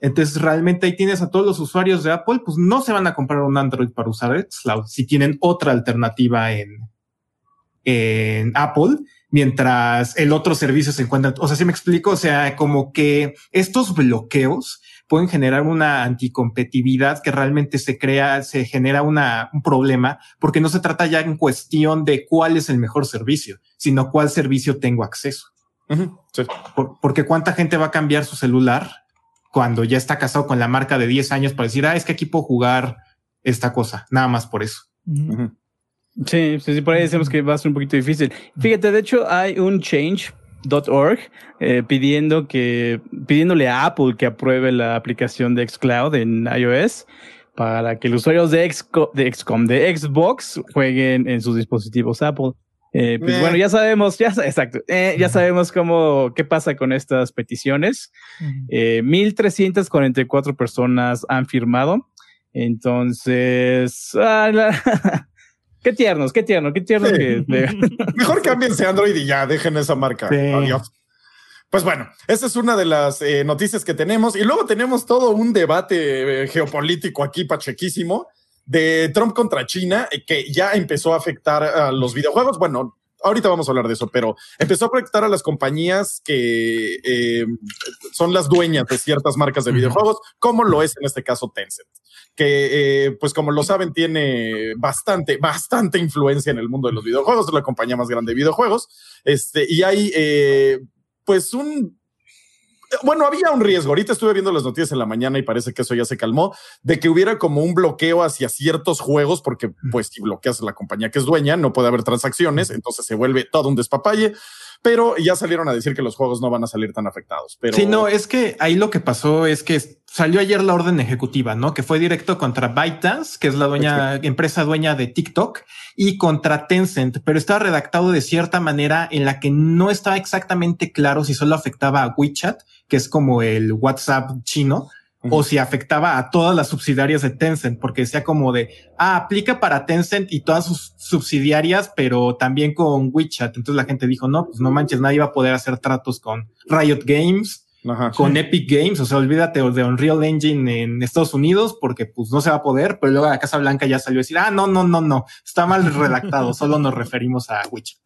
Entonces, realmente ahí tienes a todos los usuarios de Apple, pues no se van a comprar un Android para usar Cloud si tienen otra alternativa en, en Apple mientras el otro servicio se encuentra. O sea, si me explico, o sea, como que estos bloqueos pueden generar una anticompetitividad que realmente se crea, se genera una, un problema, porque no se trata ya en cuestión de cuál es el mejor servicio, sino cuál servicio tengo acceso. porque cuánta gente va a cambiar su celular cuando ya está casado con la marca de 10 años para decir, ah, es que aquí puedo jugar esta cosa, nada más por eso. Sí, sí, por ahí decimos que va a ser un poquito difícil. Fíjate, de hecho, hay un change.org eh, pidiendo que, pidiéndole a Apple que apruebe la aplicación de Xcloud en iOS para que los usuarios de, de XCOM, de Xbox, jueguen en sus dispositivos Apple. Eh, pues bueno, ya sabemos, ya, exacto, eh, ya sabemos cómo, qué pasa con estas peticiones. Eh, 1344 personas han firmado. Entonces, ah, la, Qué tiernos, qué tierno, qué tierno que. Mejor cámbiense Android y ya, dejen esa marca. Adiós. Pues bueno, esa es una de las eh, noticias que tenemos. Y luego tenemos todo un debate eh, geopolítico aquí, pachequísimo, de Trump contra China, eh, que ya empezó a afectar a los videojuegos. Bueno, ahorita vamos a hablar de eso, pero empezó a afectar a las compañías que eh, son las dueñas de ciertas marcas de videojuegos, como lo es en este caso Tencent, que eh, pues como lo saben tiene bastante, bastante influencia en el mundo de los videojuegos, es la compañía más grande de videojuegos, este, y hay eh, pues un bueno, había un riesgo. Ahorita estuve viendo las noticias en la mañana y parece que eso ya se calmó, de que hubiera como un bloqueo hacia ciertos juegos, porque pues si bloqueas la compañía que es dueña, no puede haber transacciones, entonces se vuelve todo un despapalle. Pero ya salieron a decir que los juegos no van a salir tan afectados. Pero sí, no, es que ahí lo que pasó es que salió ayer la orden ejecutiva, ¿no? Que fue directo contra ByteDance, que es la dueña, empresa dueña de TikTok, y contra Tencent, pero estaba redactado de cierta manera en la que no estaba exactamente claro si solo afectaba a WeChat, que es como el WhatsApp chino, o si afectaba a todas las subsidiarias de Tencent, porque decía como de, ah, aplica para Tencent y todas sus subsidiarias, pero también con WeChat. Entonces la gente dijo, no, pues no manches, nadie va a poder hacer tratos con Riot Games, Ajá, con sí. Epic Games, o sea, olvídate de Unreal Engine en Estados Unidos porque pues no se va a poder, pero luego la Casa Blanca ya salió a decir, ah, no, no, no, no, está mal redactado, solo nos referimos a WeChat.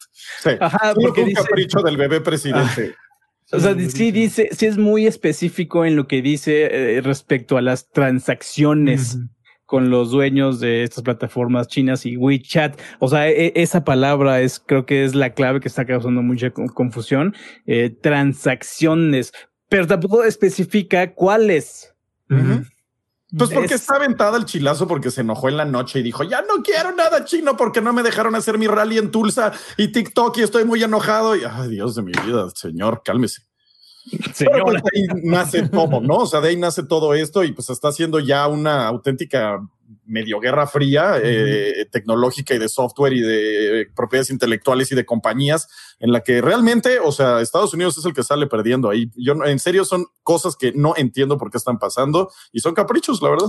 Sí, Ajá, porque un dice... capricho del bebé presidente. Ah. O sea, sí dice, sí es muy específico en lo que dice eh, respecto a las transacciones uh -huh. con los dueños de estas plataformas chinas y WeChat. O sea, e esa palabra es, creo que es la clave que está causando mucha confusión. Eh, transacciones, pero tampoco especifica cuáles. Uh -huh. Pues porque es... está aventada el chilazo porque se enojó en la noche y dijo, ya no quiero nada chino porque no me dejaron hacer mi rally en Tulsa y TikTok y estoy muy enojado. Y, ay, Dios de mi vida, señor, cálmese. Señor. Pues de ahí nace todo, ¿no? O sea, de ahí nace todo esto y pues está haciendo ya una auténtica medio guerra fría, eh, tecnológica y de software y de propiedades intelectuales y de compañías en la que realmente, o sea, Estados Unidos es el que sale perdiendo ahí. Yo en serio son cosas que no entiendo por qué están pasando y son caprichos, la verdad.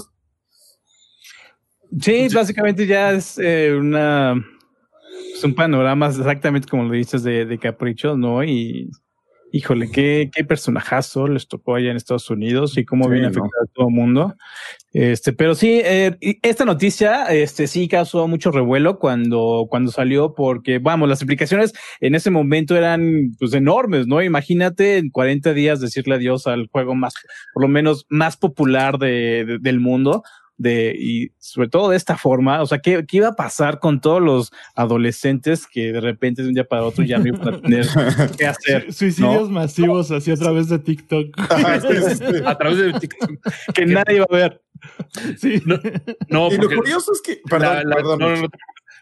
Sí, básicamente ya es eh, una es un panorama exactamente como lo dices de, de caprichos, ¿no? Y híjole, qué, qué personajazo les tocó allá en Estados Unidos y cómo sí, viene a afectar no. a todo el mundo. Este, pero sí, eh, esta noticia, este, sí causó mucho revuelo cuando, cuando salió, porque vamos, las implicaciones en ese momento eran pues enormes, ¿no? Imagínate en 40 días decirle adiós al juego más, por lo menos más popular de, de del mundo de, y sobre todo de esta forma, o sea, ¿qué, ¿qué, iba a pasar con todos los adolescentes que de repente de un día para otro ya no iban a tener qué hacer? Suicidios ¿no? masivos así a través de TikTok. a través de TikTok. que nadie iba a ver. Sí. No, no y lo curioso es que, perdón, la, la, perdón. No, no,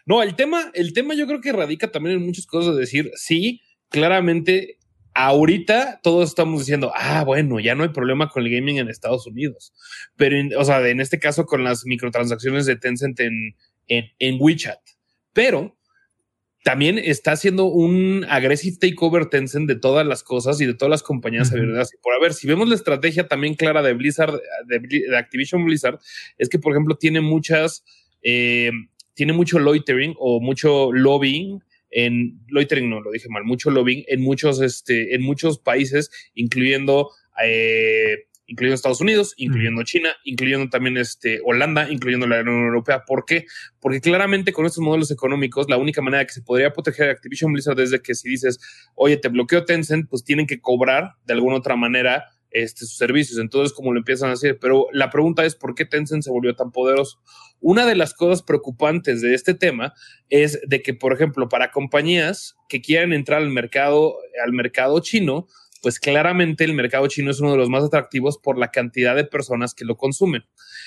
no, el tema, el tema yo creo que radica también en muchas cosas de decir, sí, claramente ahorita todos estamos diciendo, ah, bueno, ya no hay problema con el gaming en Estados Unidos. Pero, en, o sea, en este caso con las microtransacciones de Tencent en, en, en WeChat. Pero también está haciendo un aggressive takeover Tencent de todas las cosas y de todas las compañías uh -huh. abiertas. Por a ver, si vemos la estrategia también clara de Blizzard, de, de Activision Blizzard, es que, por ejemplo, tiene muchas, eh, tiene mucho loitering o mucho lobbying en loitering no lo dije mal, mucho lobbying en muchos, este, en muchos países, incluyendo, eh, incluyendo Estados Unidos, incluyendo mm. China, incluyendo también este, Holanda, incluyendo la Unión Europea. ¿Por qué? Porque claramente con estos modelos económicos, la única manera que se podría proteger a Activision Blizzard es de que si dices, oye, te bloqueo Tencent, pues tienen que cobrar de alguna otra manera este, sus servicios. Entonces, como lo empiezan a hacer, pero la pregunta es por qué Tencent se volvió tan poderoso. Una de las cosas preocupantes de este tema es de que, por ejemplo, para compañías que quieran entrar al mercado, al mercado chino, pues claramente el mercado chino es uno de los más atractivos por la cantidad de personas que lo consumen.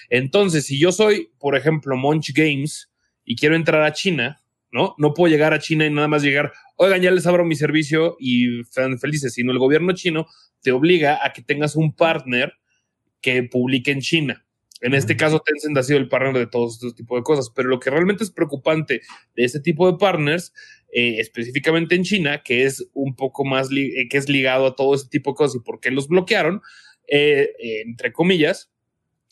Entonces, si yo soy, por ejemplo, Munch Games y quiero entrar a China, ¿no? No puedo llegar a China y nada más llegar, oigan, ya les abro mi servicio y están felices, sino el gobierno chino te obliga a que tengas un partner que publique en China. En este caso, Tencent ha sido el partner de todos estos tipos de cosas, pero lo que realmente es preocupante de este tipo de partners, eh, específicamente en China, que es un poco más, eh, que es ligado a todo este tipo de cosas y por qué los bloquearon, eh, entre comillas,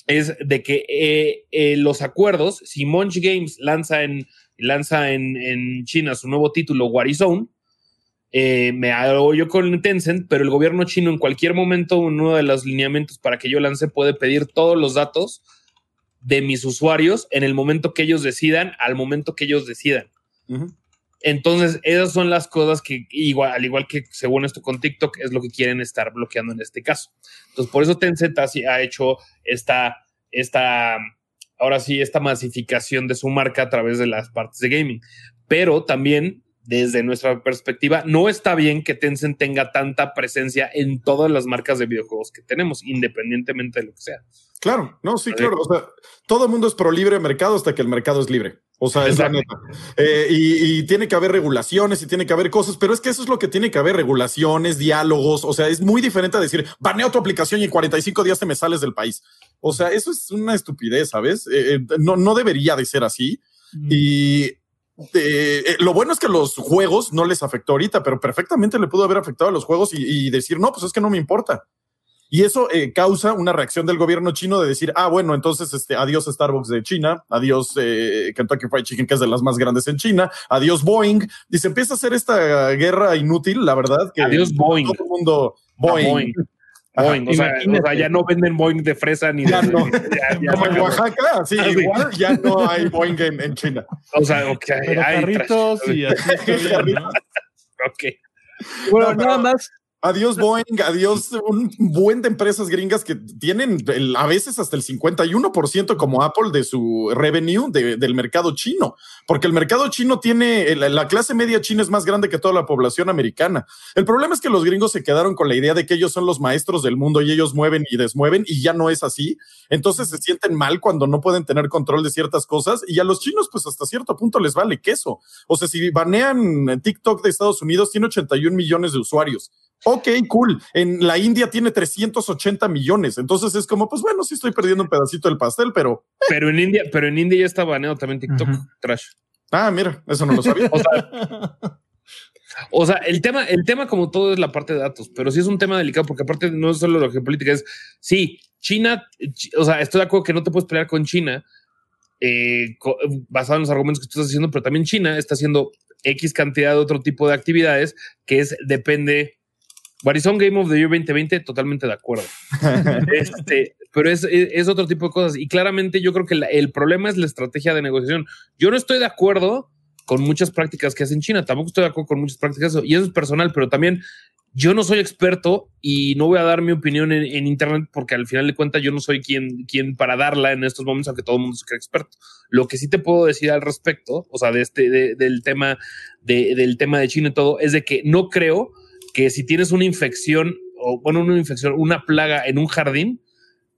es de que los acuerdos, si Munch Games lanza en, lanza en, en China su nuego título, Warzone, eh, me hago yo con Tencent, pero el gobierno chino en cualquier momento, uno de los lineamientos para que yo lance puede pedir todos los datos de mis usuarios en el momento que ellos decidan, al momento que ellos decidan. Entonces, esas son las cosas que, igual, al igual que según esto con TikTok, es lo que quieren estar bloqueando en este caso. Entonces, por eso Tencent ha hecho esta, esta, ahora sí, esta masificación de su marca a través de las partes de gaming. Pero también desde nuestra perspectiva, no está bien que Tencent tenga tanta presencia en todas las marcas de videojuegos que tenemos, independientemente de lo que sea. Claro, no, sí, claro. O sea, todo el mundo es pro libre mercado hasta que el mercado es libre. O sea, es la neta. Eh, y, tiene que haber regulaciones y tiene que haber cosas, pero es que eso es lo que tiene que haber, regulaciones, diálogos. O sea, es muy diferente a decir, baneo tu aplicación y en 45 días te me sales del país. O sea, eso es una estupidez, ¿sabes? Eh, eh, no, no debería de ser así. Y eh, lo bueno es que los juegos no les afectó ahorita, pero perfectamente le pudo haber afectado a los juegos y, decir, no, pues es que no me importa. Y eso eh, causa una reacción del gobierno chino de decir, ah, bueno, entonces este, adiós Starbucks de China, adiós eh, Kentucky Fried Chicken, que es de las más grandes en China, adiós Boeing. Y se empieza a hacer esta guerra inútil, la verdad. Que adiós Boeing. Todo el mundo, Boeing. Boeing. O sea, ya no venden Boeing de fresa ni ya de. No. Como en Oaxaca, sí, ah, igual ya no hay Boeing en, China. O sea, ok. Pero hay carritos y así. ok. Bueno, nada más Adiós Boeing, adiós un buen de empresas gringas que tienen a veces hasta el 51% como Apple de su revenue del mercado chino, porque el mercado chino tiene, la clase media china es más grande que toda la población americana. El problema es que los gringos se quedaron con la idea de que ellos son los maestros del mundo y ellos mueven y desmueven y ya no es así. Entonces se sienten mal cuando no pueden tener control de ciertas cosas y a los chinos pues hasta cierto punto les vale queso. O sea, si banean TikTok de Estados Unidos, tiene 81 millones de usuarios. Ok, cool. En la India tiene 380 millones. Entonces es como, pues bueno, sí estoy perdiendo un pedacito del pastel, pero. Pero en India, pero en India ya está baneado también TikTok, trash. Ah, mira, eso no lo sabía. o, sea, el tema, el tema como todo es la parte de datos, pero sí es un tema delicado porque aparte no es solo lo que política es, sí, China, o sea, estoy de acuerdo que no te puedes pelear con China eh, basado en los argumentos que tú estás diciendo, pero también China está haciendo X cantidad de otro tipo de actividades que es depende Warizon Game of the Year 2020, totalmente de acuerdo. este, pero es, es, otro tipo de cosas. Y claramente yo creo que el problema es la estrategia de negociación. Yo no estoy de acuerdo con muchas prácticas que hacen China, tampoco estoy de acuerdo con muchas prácticas, y eso es personal, pero también yo no soy experto y no voy a dar mi opinión en, Internet porque al final de cuentas yo no soy quien, quien para darla en estos momentos, aunque todo el mundo se cree experto. Lo que sí te puedo decir al respecto, o sea, de este, del tema de, del tema de China y todo, es de que no creo que si tienes una infección o bueno, una infección, una plaga en un jardín,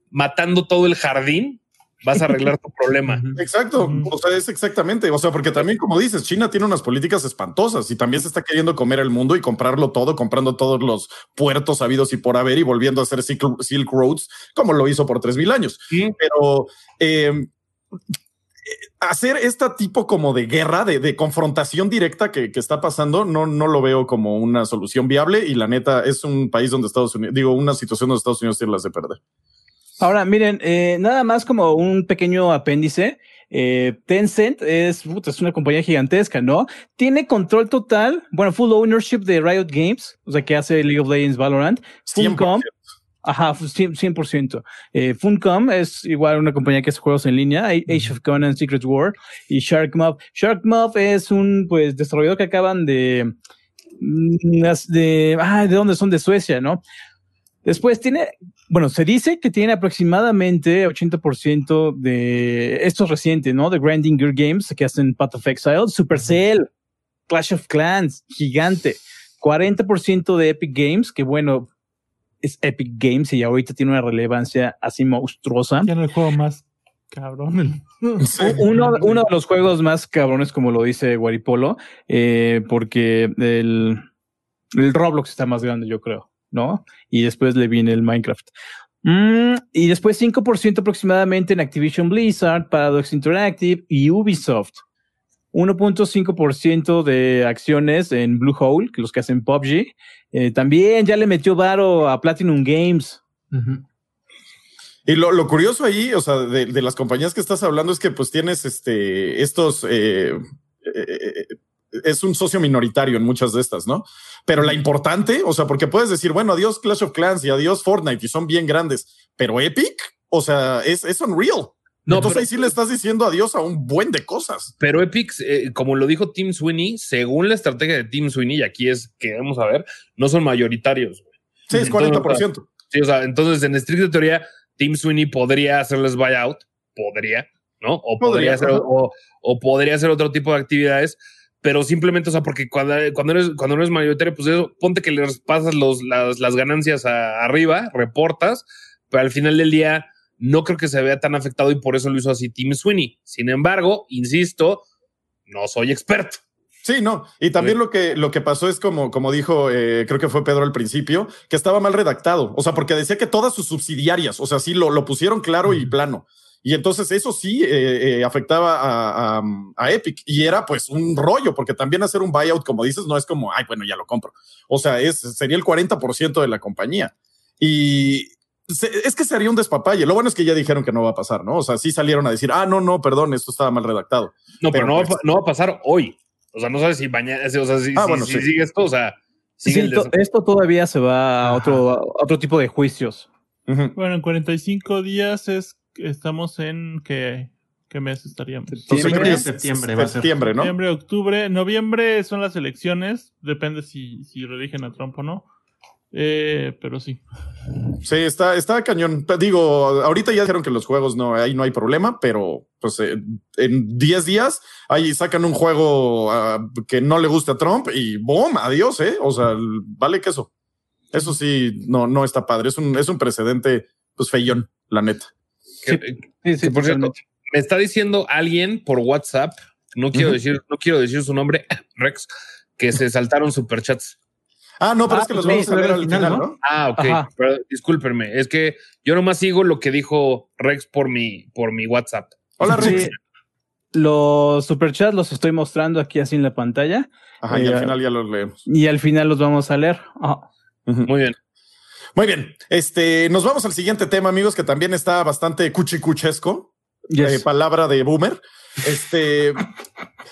matando todo el jardín, vas a arreglar tu problema. Exacto, o sea, es exactamente, o sea, porque también como dices, China tiene unas políticas espantosas y también se está queriendo comer el mundo y comprarlo todo, comprando todos los puertos habidos y por haber y volviendo a hacer Silk, Roads como lo hizo por tres mil años. Pero eh, hacer este tipo como de guerra, de, confrontación directa que, está pasando, no, no lo veo como una solución viable y la neta es un país donde Estados Unidos, digo, una situación donde Estados Unidos tiene las de perder. Ahora, miren, eh, nada más como un pequeño apéndice. Eh, Tencent es, es una compañía gigantesca, ¿no? Tiene control total, bueno, full ownership de Riot Games, o sea, que hace League of Legends Valorant, Fullcom, Ajá, 100%. Eh, Funcom es igual una compañía que hace juegos en línea, Age of Conan, Secret War y SharkMob. SharkMob es un pues desarrollador que acaban de mm, de ah, de dónde son de Suecia, ¿no? Después tiene, bueno, se dice que tiene aproximadamente 80% de estos recientes, ¿no? De Grinding Gear Games que hacen Path of Exile, Supercell, Clash of Clans, gigante. 40% de Epic Games, que bueno, es Epic Games y ahorita tiene una relevancia así monstruosa. Ya no el juego más cabrón. uno, uno, de los juegos más cabrones, como lo dice Guaripolo, eh, porque el, el, Roblox está más grande, yo creo, ¿no? Y después le viene el Minecraft. Mm, y después 5% aproximadamente en Activision Blizzard, Paradox Interactive y Ubisoft. 1.5% de acciones en Bluehole, que los que hacen PUBG. Eh, también ya le metió varo a Platinum Games. Y lo, curioso ahí, o sea, de, las compañías que estás hablando es que pues tienes este, estos, eh, eh, es un socio minoritario en muchas de estas, ¿no? Pero la importante, o sea, porque puedes decir, bueno, adiós Clash of Clans y adiós Fortnite y son bien grandes, pero Epic, o sea, es, es unreal. No, Entonces ahí sí le estás diciendo adiós a un buen de cosas. Pero Epic, eh, como lo dijo Tim Sweeney, según la estrategia de Tim Sweeney, y aquí es que vamos a ver, no son mayoritarios. Sí, es 40%. sí, o sea, entonces en estricta teoría, Tim Sweeney podría hacerles buyout, podría, ¿no? O podría, hacer, o, o, podría hacer otro tipo de actividades, pero simplemente, o sea, porque cuando, cuando eres, cuando eres mayoritario, pues eso, ponte que les pasas los, las, las ganancias arriba, reportas, pero al final del día no creo que se vea tan afectado y por eso lo hizo así Tim Sweeney. Sin embargo, insisto, no soy experto. Sí, no. Y también lo que, lo que pasó es como, como dijo, eh, creo que fue Pedro al principio, que estaba mal redactado. O sea, porque decía que todas sus subsidiarias, o sea, sí lo, lo pusieron claro y plano. Y entonces eso sí eh, eh, afectaba a, a, Epic y era pues un rollo, porque también hacer un buyout, como dices, no es como, ay, bueno, ya lo compro. O sea, es, sería el 40% de la compañía. Y es que sería un despapalle. Lo bueno es que ya dijeron que no va a pasar, ¿no? O sea, sí salieron a decir, ah, no, no, perdón, esto estaba mal redactado. No, pero, no, va, pues no, va, a pasar hoy. O sea, no sabes si mañana, o sea, si, ah, sigue esto, o sea. esto todavía se va a otro, otro tipo de juicios. Bueno, en 45 días es estamos en qué, qué mes estaríamos. Septiembre, septiembre, va septiembre, ¿no? Septiembre, octubre, noviembre son las elecciones, depende si, si religen a Trump o no. Eh, pero sí. Sí, está, está cañón. Digo, ahorita ya dijeron que los juegos no, ahí no hay problema, pero pues eh, en 10 días ahí sacan un juego uh, que no le guste a Trump y boom, adiós, eh. O sea, vale que eso. Eso sí, no, no está padre. Es un, es un precedente, pues feyón, la neta. Sí, sí, sí, por cierto, me está diciendo alguien por WhatsApp, no quiero decir, no quiero decir su nombre, Rex, que se saltaron superchats. Ah, no, pero ah, es que los vamos a ver al final, ¿no? Ah, ok. Pero discúlpenme, es que yo nomás sigo lo que dijo Rex por mi, por mi WhatsApp. Hola, Rex. Los superchats los estoy mostrando aquí así en la pantalla. Ajá, y al eh, final ya los leemos. Y al final los vamos a leer. Muy bien. Muy bien. Este, nos vamos al siguiente tema, amigos, que también está bastante cuchicuchesco. Eh, palabra de boomer. Este.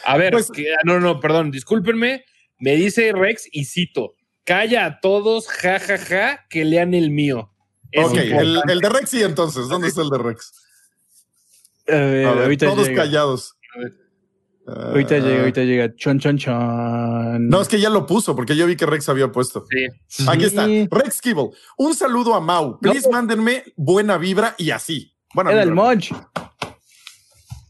a ver, pues, no, no, perdón, discúlpenme. Me dice Rex y cito: Calla a todos, jajaja, ja, ja, que lean el mío. ok, el, el, de Rex sí, entonces. ¿Dónde está el de Rex? a ver, todos callados. Ahorita llega, ah. ahorita llega. Chon, chon, chon. No, es que ya lo puso porque yo vi que Rex había puesto. Sí. Aquí está. Rex Kibble. Un saludo a Mau. Please mándenme buena vibra y así. Buena era el Monch. ¿Eh?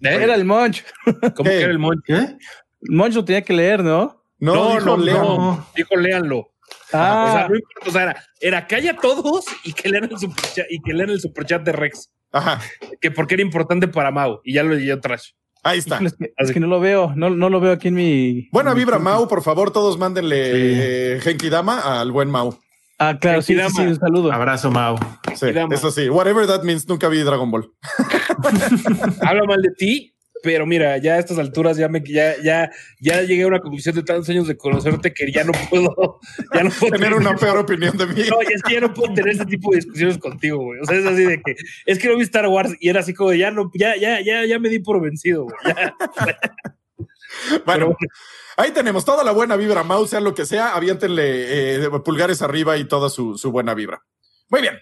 Era el Monch. ¿Cómo que era el Monch? ¿Qué? Monch lo tenía que leer, ¿no? No, no, dijo, no, dijo léanlo. Ah. O sea, no importa, o sea, era, era calla todos y que lean el superchat, y que lean el superchat de Rex. Ajá. Que porque era importante para Mau y ya lo leyó Trash. Ahí está. Es que, no lo veo, no, no, lo veo aquí en mi. Buena vibra, Mau, por favor, todos mándenle sí. Eh, Dama al buen Mau. Ah, claro, sí, sí, un saludo. Abrazo, Mau. Sí, eso sí. Whatever that means, nunca vi Dragon Ball. Habla mal de ti, pero mira, ya a estas alturas ya me ya, ya, ya llegué a una conclusión de tantos años de conocerte que ya no puedo, ya no puedo tener una peor opinión de mí. No, es que ya no puedo tener este tipo de discusiones contigo, güey. O sea, es así de que es que no vi Star Wars y era así como de ya no, ya, ya, ya, ya me di por vencido, güey. bueno, ahí tenemos toda la buena vibra, mouse, sea lo que sea, aviéntenle eh, pulgares arriba y toda su, su buena vibra. Muy bien.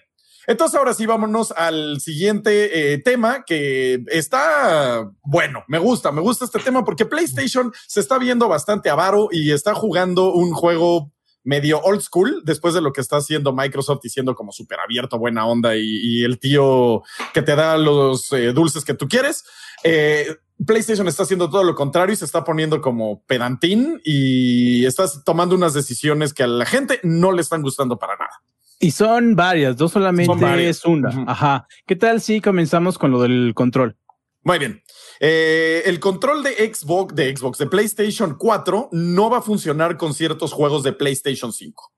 Entonces, ahora sí, vámonos al siguiente eh, tema que está bueno. Me gusta, me gusta este tema porque PlayStation se está viendo bastante avaro y está jugando un juego medio old school después de lo que está haciendo Microsoft diciendo como súper abierto, buena onda y, el tío que te da los eh, dulces que tú quieres. Eh, PlayStation está haciendo todo lo contrario y se está poniendo como pedantín y está tomando unas decisiones que a la gente no le están gustando para nada. Y son varias, no solamente es una. Ajá. ¿Qué tal si comenzamos con lo del control? Muy bien. Eh, el control de Xbox, de Xbox, de PlayStation 4 no va a funcionar con ciertos juegos de PlayStation 5.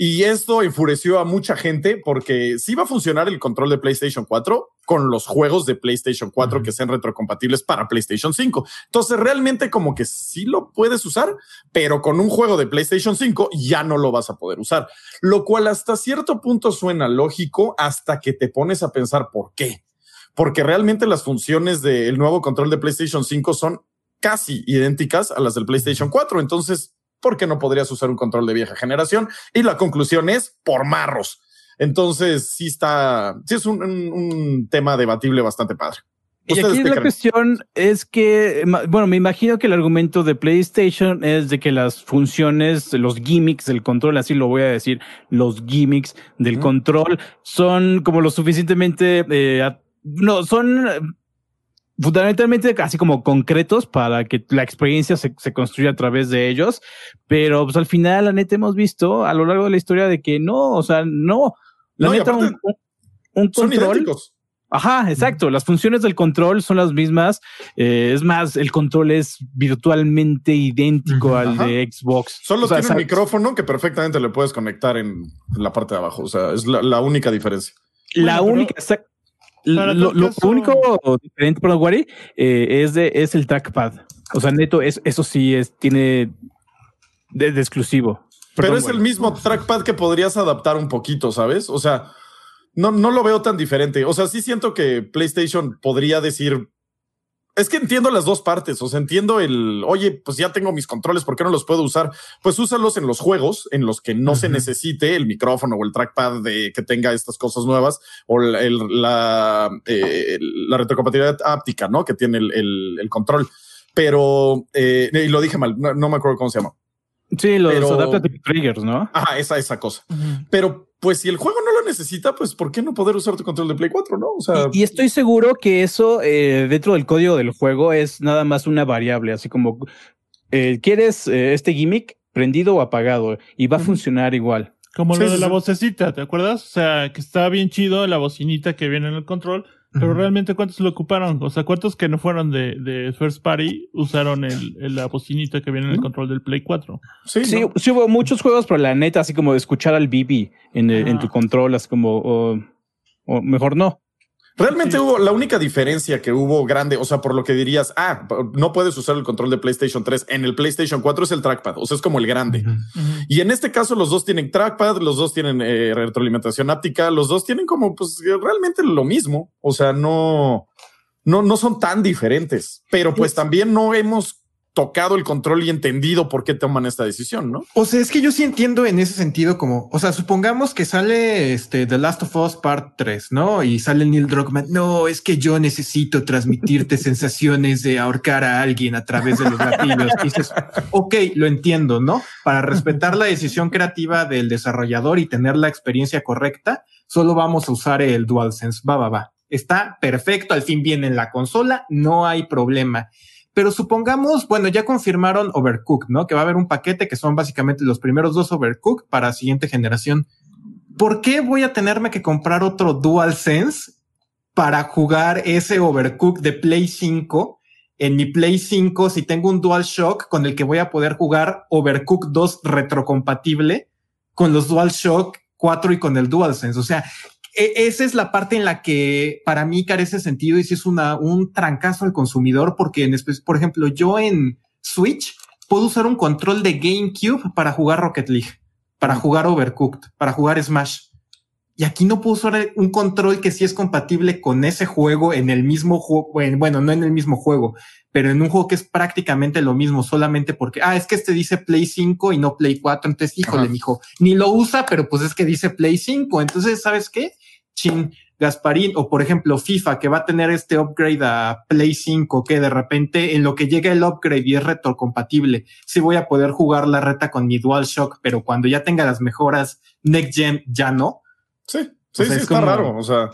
Y esto enfureció a mucha gente porque sí va a funcionar el control de PlayStation 4 con los juegos de PlayStation 4 que sean retrocompatibles para PlayStation 5. Entonces realmente como que sí lo puedes usar, pero con un juego de PlayStation 5 ya no lo vas a poder usar. Lo cual hasta cierto punto suena lógico hasta que te pones a pensar por qué. Porque realmente las funciones del nuevo control de PlayStation 5 son casi idénticas a las del PlayStation 4. Entonces, ¿por qué no podrías usar un control de vieja generación? Y la conclusión es por marros. Entonces, sí está, sí es un, un- un tema debatible bastante padre. Y ¿Ustedes aquí la creen? cuestión es que, bueno, me imagino que el argumento de PlayStation es de que las funciones, los gimmicks del control, así lo voy a decir, los gimmicks del control son como lo suficientemente, eh, no, son fundamentalmente casi como concretos para que la experiencia se, se construya a través de ellos. Pero pues al final, la neta, hemos visto a lo largo de la historia de que no, o sea, no. La No, neta, un, un Son control. idénticos. Ajá, exacto. Las funciones del control son las mismas. Eh, es más, el control es virtualmente idéntico al de Xbox. Solo O sea, tiene un micrófono que perfectamente le puedes conectar en la parte de abajo. O sea, es la, la única diferencia. La Bueno, pero única, para lo, tal lo caso- único diferente para Wari eh, es de es el trackpad. O sea, neto, es, eso sí es tiene de, de exclusivo. Pero Perdón, es el mismo trackpad que podrías adaptar un poquito, ¿sabes? O sea, no, no lo veo tan diferente. O sea, sí siento que PlayStation podría decir. Es que entiendo las dos partes. O sea, entiendo el oye, pues ya tengo mis controles, ¿por qué no los puedo usar? Pues úsalos en los juegos en los que no se necesite el micrófono o el trackpad de que tenga estas cosas nuevas o la, el- la, eh, la retrocompatibilidad áptica, ¿no? Que tiene el control. Pero, eh, y lo dije mal, no, no me acuerdo cómo se llama. Sí, los pero- adaptative triggers, ¿no? Ajá, esa, esa cosa. Pero pues si el juego no lo necesita, pues ¿por qué no poder usar tu control de Play 4? No, o sea, Y, y estoy seguro que eso eh, dentro del código del juego es nada más una variable, así como eh, quieres eh, este gimmick prendido o apagado y va a funcionar igual. Como Sí, lo de la vocecita, ¿te acuerdas? O sea, que está bien chido la bocinita que viene en el control, pero realmente ¿cuántos lo ocuparon? O sea, ¿cuántos que no fueron de, de First Party usaron el, el- la bocinita que viene en el control del Play 4? sí, Sí, ¿no? sí hubo muchos juegos, pero la neta, así como de escuchar al BB en, el- en tu control, así como, o, o mejor no. Realmente Sí. hubo la única diferencia que hubo grande, o sea, por lo que dirías, ah, no puedes usar el control de PlayStation 3 en el PlayStation 4 es el trackpad, o sea, es como el grande. Y en este caso los dos tienen trackpad, los dos tienen eh, retroalimentación áptica, los dos tienen como pues realmente lo mismo, o sea, no no no son tan diferentes, pero pues también no hemos tocado el control y entendido por qué toman esta decisión, ¿no? O sea, es que yo sí entiendo en ese sentido como, o sea, supongamos que sale este The Last of Us Part 3, ¿no? Y sale Neil Druckmann, no, es que yo necesito transmitirte sensaciones de ahorcar a alguien a través de los gatillos. Y dices, ok, lo entiendo, ¿no? Para respetar la decisión creativa del desarrollador y tener la experiencia correcta, solo vamos a usar el DualSense. Va, va, va. Está perfecto, al fin viene en la consola, no hay problema. Pero supongamos, bueno, ya confirmaron Overcooked, ¿no? Que va a haber un paquete que son básicamente los primeros dos Overcooked para siguiente generación. ¿Por qué voy a tenerme que comprar otro DualSense para jugar ese Overcooked de Play 5 en mi Play 5 si tengo un DualShock con el que voy a poder jugar Overcooked 2 retrocompatible con los DualShock 4 y con el DualSense? O sea, esa es la parte en la que para mí carece sentido y si es una, un trancazo al consumidor, porque en por ejemplo, yo en Switch puedo usar un control de GameCube para jugar Rocket League, para jugar Overcooked, para jugar Smash. Y aquí no puedo usar un control que sí es compatible con ese juego en el mismo juego, bueno, no en el mismo juego, pero en un juego que es prácticamente lo mismo, solamente porque, ah, es que este dice Play 5 y no Play 4, entonces, híjole, Ajá. mijo, ni lo usa, pero pues es que dice Play 5, entonces, ¿sabes qué? Chin, Gasparín, o por ejemplo FIFA, que va a tener este upgrade a Play 5, que de repente en lo que llega el upgrade y es retrocompatible, sí voy a poder jugar la reta con mi DualShock, pero cuando ya tenga las mejoras Next Gen, ya no. Sí, sí, O sea, sí, es está como- raro, o sea,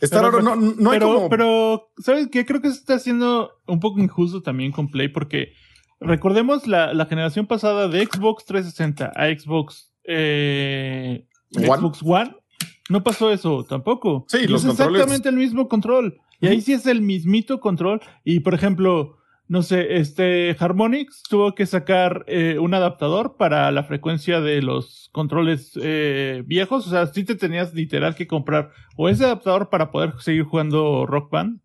está Pero- raro, no, no hay pero, como... pero, ¿sabes qué? Creo que se está haciendo un poco injusto también con Play porque recordemos la, la generación pasada de Xbox 360 a Xbox, eh, One. Xbox One. No pasó eso tampoco. Sí, Y los es controles- exactamente el mismo control. Y ahí sí es el mismito control. Y por ejemplo, no sé, este Harmonix tuvo que sacar eh, un adaptador para la frecuencia de los controles eh, viejos. O sea, sí te tenías literal que comprar o ese adaptador para poder seguir jugando Rock Band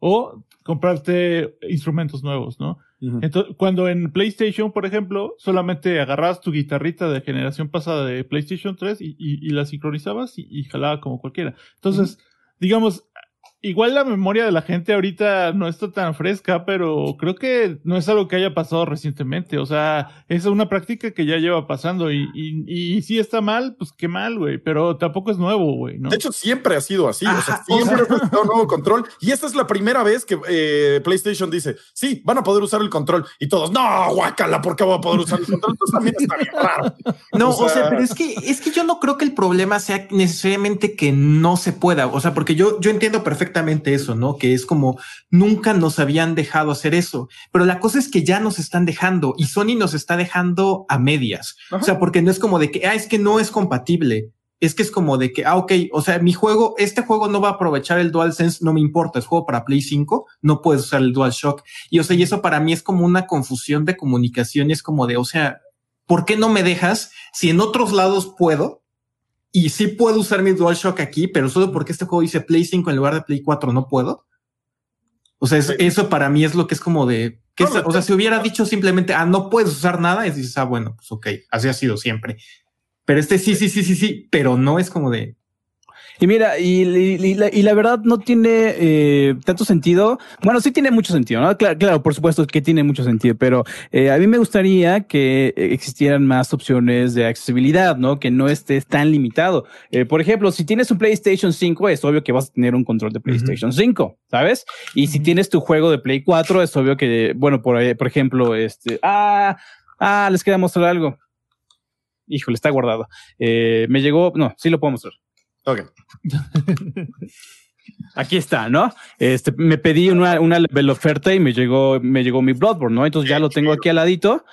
o comprarte instrumentos nuevos, ¿no? Entonces, cuando en PlayStation, por ejemplo, solamente agarrabas tu guitarrita de generación pasada de PlayStation 3 y, y- y la sincronizabas y, y jalaba como cualquiera. Entonces, digamos, igual la memoria de la gente ahorita no está tan fresca, pero creo que no es algo que haya pasado recientemente. O sea, es una práctica que ya lleva pasando y, y, y si está mal, pues qué mal, güey, pero tampoco es nuevo, güey, ¿no? De hecho, siempre ha sido así. o sea, siempre ha un nuevo control. Y esta es la primera vez que eh, PlayStation dice, sí, van a poder usar el control. Y todos, no, guácala, ¿por qué voy a poder usar el control? Entonces también está bien raro. No, o sea, pero es que, es que yo no creo que el problema sea necesariamente que no se pueda. O sea, porque yo, yo entiendo perfectamente eso, ¿no? Que es como nunca nos habían dejado hacer eso. Pero la cosa es que ya nos están dejando y Sony nos está dejando a medias. O sea, porque no es como de que, ah, es que no es compatible. Es que es como de que, ah, ok, o sea, mi juego, este juego no va a aprovechar el DualSense, no me importa, es juego para Play 5, no puedes usar el DualShock. Y o sea, y eso para mí es como una confusión de comunicación, y es como de, o sea, ¿por qué no me dejas si en otros lados puedo? Y sí puedo usar mi DualShock aquí, pero solo porque este juego dice Play 5 en lugar de Play 4 no puedo. O sea, eso para mí es lo que es como de, que o sea, si hubiera dicho simplemente, ah, no puedes usar nada, y dices, ah, bueno, pues ok, así ha sido siempre. Pero este sí, sí, sí, sí, sí, pero no es como de, y mira, y, y, la, y la, verdad no tiene eh, tanto sentido. Bueno, sí tiene mucho sentido, ¿no? Claro, claro por supuesto que tiene mucho sentido, pero eh, a mí me gustaría que existieran más opciones de accesibilidad, ¿no? Que no estés tan limitado. Eh, por ejemplo, si tienes un PlayStation 5, es obvio que vas a tener un control de PlayStation 5, ¿sabes? Y si tienes tu juego de Play 4, es obvio que, bueno, por, por ejemplo, este, ah, ah, les quería mostrar algo. Híjole, está guardado. Eh, me llegó, no, sí lo puedo mostrar. Ok. Aquí está, ¿no? Este, me pedí una, una level oferta y me llegó, me llegó mi Bloodborne, ¿no? Entonces ya lo tengo aquí al ladito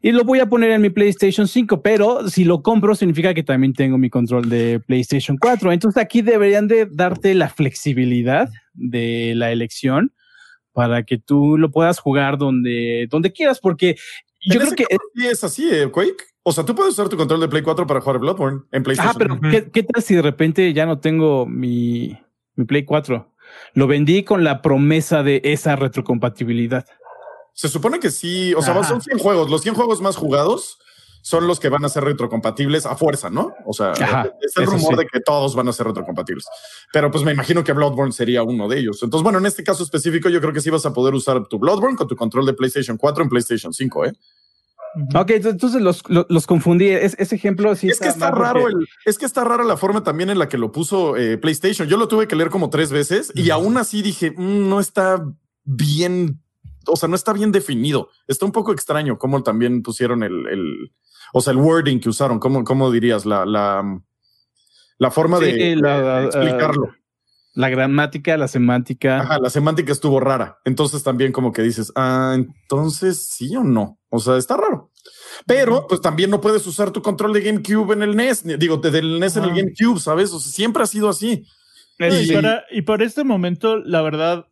y lo voy a poner en mi PlayStation 5, pero si lo compro significa que también tengo mi control de PlayStation 4. Entonces aquí deberían de darte la flexibilidad de la elección para que tú lo puedas jugar donde, donde quieras, porque yo creo que es así, ¿eh, Quake. O sea, tú puedes usar tu control de Play 4 para jugar Bloodborne en PlayStation. Ah, pero ¿qué, ¿qué, tal si de repente ya no tengo mi, mi Play 4? Lo vendí con la promesa de esa retrocompatibilidad. Se supone que sí. O sea, son 100 juegos. Los 100 juegos más jugados son los que van a ser retrocompatibles a fuerza, ¿no? O sea, es el rumor de que todos van a ser retrocompatibles. Pero pues me imagino que Bloodborne sería uno de ellos. Entonces, bueno, en este caso específico, yo creo que sí vas a poder usar tu Bloodborne con tu control de PlayStation 4 en PlayStation 5, ¿eh? Ok, entonces los, los, confundí. Es, ese ejemplo sí es que está raro. es que está rara la forma también en la que lo puso eh, PlayStation. Yo lo tuve que leer como tres veces y aún así dije mm, no está bien. O sea, no está bien definido. Está un poco extraño cómo también pusieron el, el o sea, el wording que usaron. ¿Cómo, cómo dirías la, la, la forma de, explicarlo? la gramática, la semántica. Ajá, la semántica estuvo rara. Entonces también como que dices, ah, entonces sí o no. O sea, está raro. Pero pues también no puedes usar tu control de GameCube en el NES, digo, del NES en el GameCube, ¿sabes? O sea, siempre ha sido así. Y, para, y para este momento, la verdad,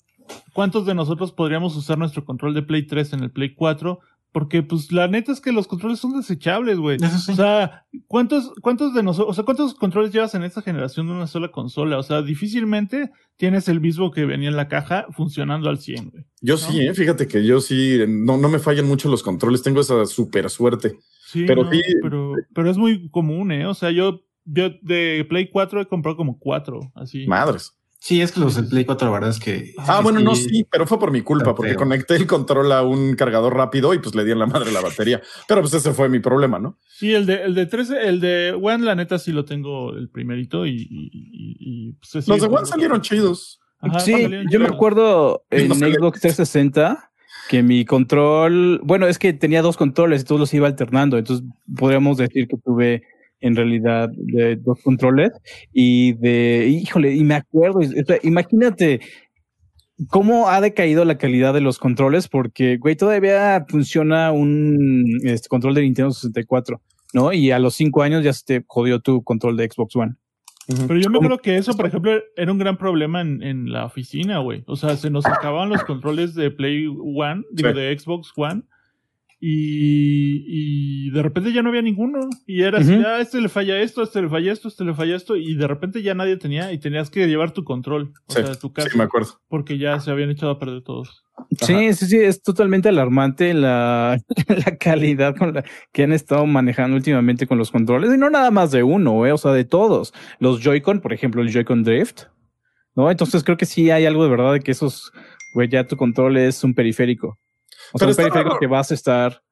¿cuántos de nosotros podríamos usar nuestro control de Play 3 en el Play 4? Porque, pues, la neta es que los controles son desechables, güey. O sea, ¿cuántos, cuántos de nosotros, o sea, cuántos controles llevas en esta generación de una sola consola? O sea, difícilmente tienes el mismo que venía en la caja funcionando al 100, güey. Yo sí, ¿eh? fíjate que yo sí, no, no me fallan mucho los controles, tengo esa super suerte. Sí, pero sí. Pero, pero es muy común, ¿eh? O sea, yo, yo de Play 4 he comprado como cuatro, así. Madres. Sí, es que los de Play 4, la verdad es que. Ah, bueno, no, sí, pero fue por mi culpa, porque conecté el control a un cargador rápido y pues le di en la madre la batería. Pero pues ese fue mi problema, ¿no? Sí, el de, el de 13, el de One, la neta sí lo tengo el primerito y. y, pues, los de One salieron chidos. sí, yo me acuerdo en Xbox 360 que mi control, bueno, es que tenía dos controles y todos los iba alternando, entonces podríamos decir que tuve en realidad de dos controles y de, híjole, y me acuerdo, imagínate cómo ha decaído la calidad de los controles porque, güey, todavía funciona un este, control de Nintendo 64, ¿no? Y a los cinco años ya se te jodió tu control de Xbox One. Pero yo me acuerdo que eso, por ejemplo, era un gran problema en, en la oficina, güey. O sea, se nos acababan los controles de Play One, digo, de Xbox One, y, y, de repente ya no había ninguno. Y era así, ah, este le falla esto, este le falla esto, este le falla esto. Y de repente ya nadie tenía y tenías que llevar tu control. O sea, tu casa. Sí, me acuerdo. Porque ya se habían echado a perder todos. Sí, sí, sí, es totalmente alarmante la, la calidad con la que han estado manejando últimamente con los controles. Y no nada más de uno, eh, o sea, de todos. Los Joy-Con, por ejemplo, el Joy-Con Drift ¿no? Entonces creo que sí hay algo de verdad de que esos, güey, ya tu control es un periférico. O sea, un periférico raro. que vas a estar.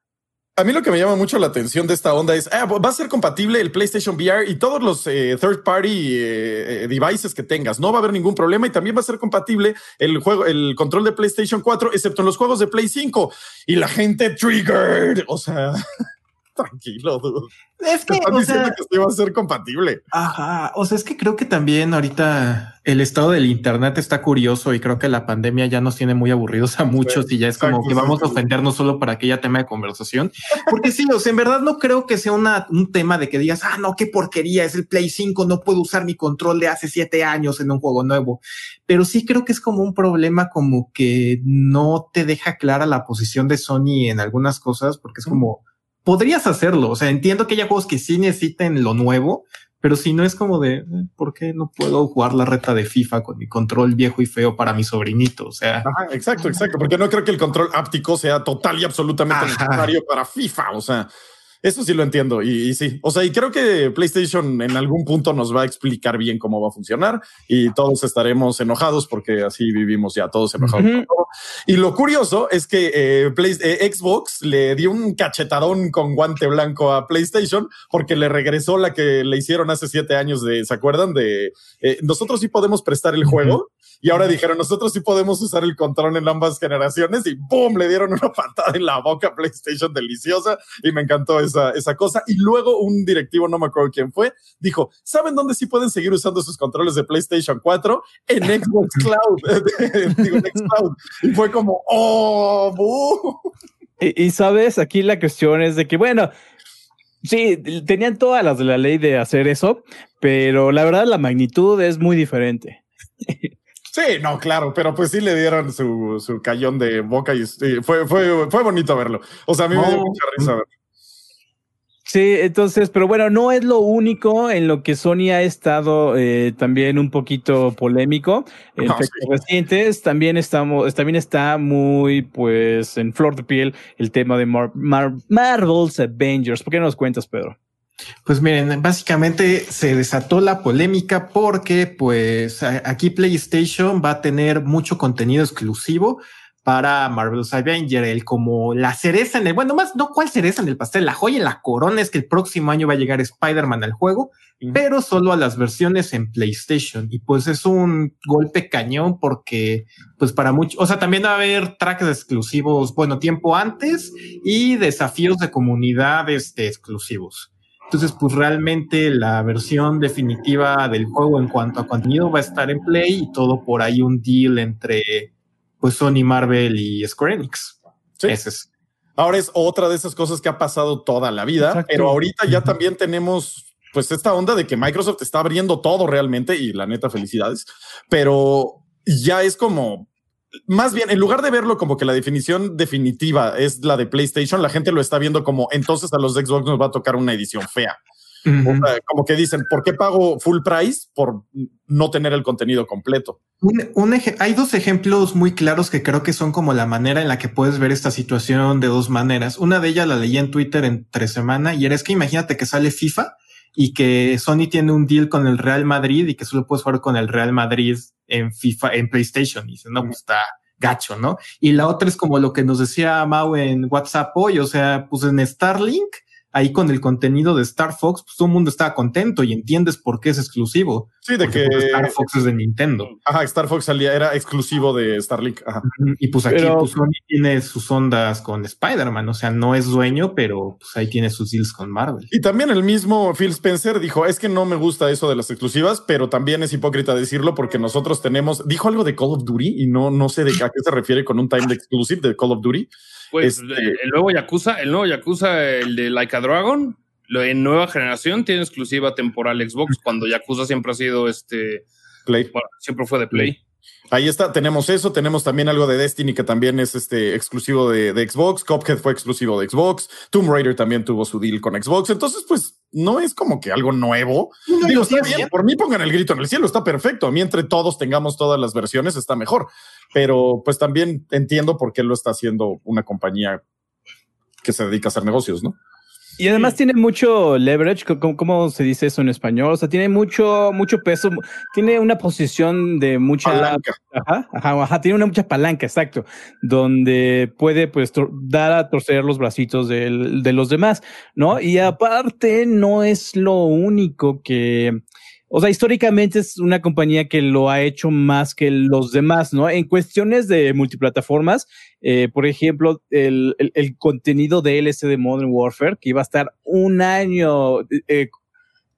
A mí lo que me llama mucho la atención de esta onda es, ah, va a ser compatible el PlayStation VR y todos los eh, third party eh, eh, devices que tengas. No va a haber ningún problema y también va a ser compatible el juego, el control de PlayStation 4, excepto en los juegos de Play 5. Y la gente triggered. O sea, tranquilo, dude. Es Te que, están o diciendo sea, que sí va a ser compatible. Ajá, o sea, es que creo que también ahorita el estado del Internet está curioso y creo que la pandemia ya nos tiene muy aburridos a muchos y ya es como que vamos a ofendernos solo para aquella tema de conversación. Porque sí, o sea, en verdad no creo que sea una, un tema de que digas, ah, no, qué porquería, es el Play 5, no puedo usar mi control de hace siete años en un juego nuevo. Pero sí creo que es como un problema como que no te deja clara la posición de Sony en algunas cosas porque es como, podrías hacerlo. O sea, entiendo que haya juegos que sí necesiten lo nuevo, pero si no es como de, eh, ¿por qué no puedo jugar la reta de FIFA con mi control viejo y feo para mi sobrinito? O sea, Ajá, exacto, exacto. Porque no creo que el control áptico sea total y absolutamente Ajá. necesario para FIFA. O sea, eso sí lo entiendo. Y, y sí, o sea, y creo que PlayStation en algún punto nos va a explicar bien cómo va a funcionar y todos estaremos enojados porque así vivimos ya todos enojados. Todo. Y lo curioso es que eh, Play- eh, Xbox le dio un cachetadón con guante blanco a PlayStation porque le regresó la que le hicieron hace siete años de, ¿se acuerdan? De eh, nosotros sí podemos prestar el juego. Y ahora dijeron, nosotros sí podemos usar el control en ambas generaciones y ¡boom! Le dieron una patada en la boca a PlayStation deliciosa y me encantó esa, esa cosa. Y luego un directivo, no me acuerdo quién fue, dijo, ¿saben dónde sí pueden seguir usando sus controles de PlayStation 4? En Xbox Cloud. Digo, en Xcloud. Y fue como, ¡oh! bu". Y, y sabes, aquí la cuestión es de que, bueno, sí, tenían todas las de la ley de hacer eso, pero la verdad la magnitud es muy diferente. Sí, no, claro, pero pues sí le dieron su, su cayón de boca y sí, fue, fue, fue bonito verlo. O sea, a mí me dio No. mucha risa verlo. Sí, entonces, pero bueno, no es lo único en lo que Sony ha estado eh, también un poquito polémico. En No, sí. recientes también estamos, también está muy, pues, en flor de piel el tema de Mar- Mar- Marvel's Avengers. ¿Por qué no nos cuentas, Pedro? Pues miren, básicamente se desató la polémica porque pues aquí PlayStation va a tener mucho contenido exclusivo para Marvel's Avenger, el como la cereza en el, bueno, más no cuál cereza en el pastel, la joya en la corona es que el próximo año va a llegar Spider-Man al juego, pero solo a las versiones en PlayStation. Y pues es un golpe cañón porque pues para muchos, o sea, también va a haber tracks exclusivos, bueno, tiempo antes y desafíos de comunidad este, exclusivos. Entonces, pues realmente la versión definitiva del juego en cuanto a contenido va a estar en Play y todo por ahí un deal entre pues Sony, Marvel y Square Enix. Sí. Ese es. Ahora es otra de esas cosas que ha pasado toda la vida, Exacto. pero ahorita ya también tenemos pues esta onda de que Microsoft está abriendo todo realmente y la neta felicidades, pero ya es como más bien en lugar de verlo como que la definición definitiva es la de PlayStation, la gente lo está viendo como entonces a los de Xbox nos va a tocar una edición fea. O sea, como que dicen, ¿por qué pago full price por no tener el contenido completo? Un, un eje- hay dos ejemplos muy claros que creo que son como la manera en la que puedes ver esta situación de dos maneras. Una de ellas la leí en Twitter entre semana y era es que imagínate que sale FIFA y que Sony tiene un deal con el Real Madrid y que solo puedes jugar con el Real Madrid en FIFA, en PlayStation. Y dices, no, pues está gacho, ¿no? Y la otra es como lo que nos decía Mau en WhatsApp hoy, o sea, pues en Starlink, ahí con el contenido de Star Fox, pues todo el mundo estaba contento y entiendes por qué es exclusivo. Sí, de Porque, que pues, Star Fox es de Nintendo. ajá, Star Fox salía, era exclusivo de Starlink. Ajá. Y pues aquí Pero- pues, Sony tiene sus ondas con Spider-Man, o sea, no es dueño, pero pues ahí tiene sus deals con Marvel. Y también el mismo Phil Spencer dijo, es que no me gusta eso de las exclusivas, pero también es hipócrita decirlo porque nosotros tenemos, dijo algo de Call of Duty y no, no sé de a qué se refiere con un time de exclusive de Call of Duty. Pues Este- el, nuevo Yakuza, el nuevo Yakuza, el de Like a Dragon, lo en nueva generación tiene exclusiva temporal Xbox, cuando Yakuza siempre ha sido este, Play. bueno, siempre fue de Play. Ahí está, tenemos eso, tenemos también algo de Destiny que también es este exclusivo de, de Xbox, Cuphead fue exclusivo de Xbox, Tomb Raider también tuvo su deal con Xbox, entonces pues no es como que algo nuevo. No, Digo, está bien, por mí pongan el grito en el cielo, está perfecto. A mí entre todos tengamos todas las versiones está mejor, pero pues también entiendo por qué lo está haciendo una compañía que se dedica a hacer negocios, ¿no? Y además tiene mucho leverage, ¿cómo, ¿cómo, se dice eso en español? O sea, tiene mucho, mucho peso, tiene una posición de mucha Palanca. Ajá, ajá, ajá, tiene una mucha palanca, exacto, donde puede pues dar a torcer los bracitos de los demás, ¿no? Y aparte no es lo único que, o sea, históricamente es una compañía que lo ha hecho más que los demás, ¿no? En cuestiones de multiplataformas, eh, por ejemplo, el, el, el, contenido de LS de Modern Warfare, que iba a estar un año, eh,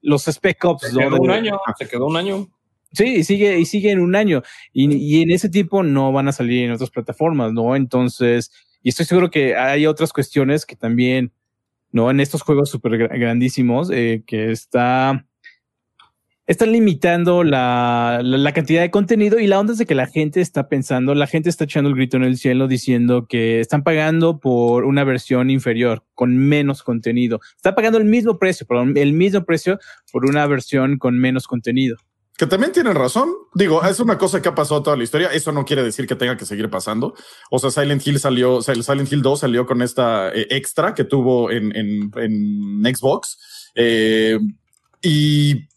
los Spec Ops. Se quedó un año, se quedó un año. Sí, y sigue, y sigue en un año. Y, y, en ese tiempo no van a salir en otras plataformas, ¿no? Entonces, y estoy seguro que hay otras cuestiones que también, ¿no? En estos juegos súper grandísimos, eh, que está están limitando la, la, cantidad de contenido y la onda es de que la gente está pensando, la gente está echando el grito en el cielo diciendo que están pagando por una versión inferior, con menos contenido. Está pagando el mismo precio, el mismo precio por una versión con menos contenido. Que también tienen razón. Digo, es una cosa que ha pasado toda la historia. Eso no quiere decir que tenga que seguir pasando. O sea, Silent Hill salió, Silent Hill 2 salió con esta eh, extra que tuvo en, en, en Xbox. Eh, y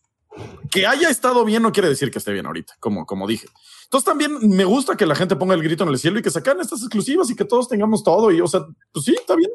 que haya estado bien no quiere decir que esté bien ahorita, como, como dije. Entonces también me gusta que la gente ponga el grito en el cielo y que sacan estas exclusivas y que todos tengamos todo. Y o sea, pues sí, está bien.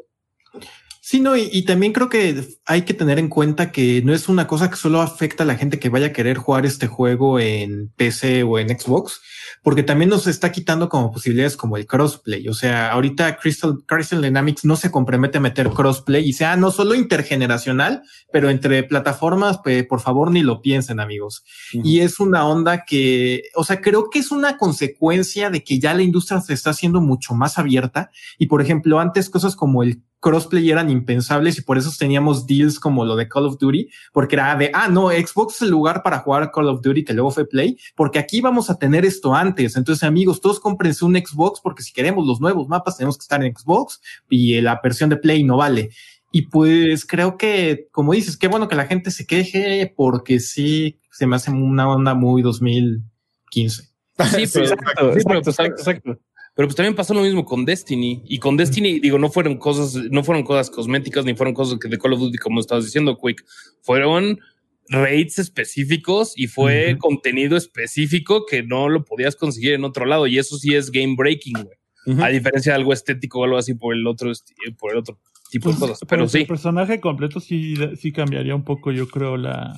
Sí, no, y, y, también creo que hay que tener en cuenta que no es una cosa que solo afecta a la gente que vaya a querer jugar este juego en PC o en Xbox, porque también nos está quitando como posibilidades como el crossplay. O sea, ahorita Crystal, Crystal Dynamics no se compromete a meter crossplay y sea no solo intergeneracional, pero entre plataformas, pues por favor ni lo piensen, amigos. Uh -huh. Y es una onda que, o sea, creo que es una consecuencia de que ya la industria se está haciendo mucho más abierta. Y por ejemplo, antes cosas como el crossplay eran impensables y por eso teníamos deals como lo de Call of Duty, porque era de, ah, no, Xbox es el lugar para jugar Call of Duty que luego fue Play, porque aquí vamos a tener esto antes. Entonces, amigos, todos cómprense un Xbox porque si queremos los nuevos mapas tenemos que estar en Xbox y la versión de Play no vale. Y pues creo que, como dices, qué bueno que la gente se queje porque sí se me hace una onda muy 2015. Sí, pero, exacto, exacto, exacto. Pero pues también pasó lo mismo con Destiny. Y con Destiny, digo, no fueron cosas, no fueron cosas cosméticas, ni fueron cosas de Call of Duty, como estabas diciendo, Quick. Fueron raids específicos y fue uh -huh. contenido específico que no lo podías conseguir en otro lado. Y eso sí es game breaking, güey. Uh -huh. A diferencia de algo estético o algo así por el otro, por el otro tipo pues, de cosas. Pero sí. El personaje completo sí, sí cambiaría un poco, yo creo, la.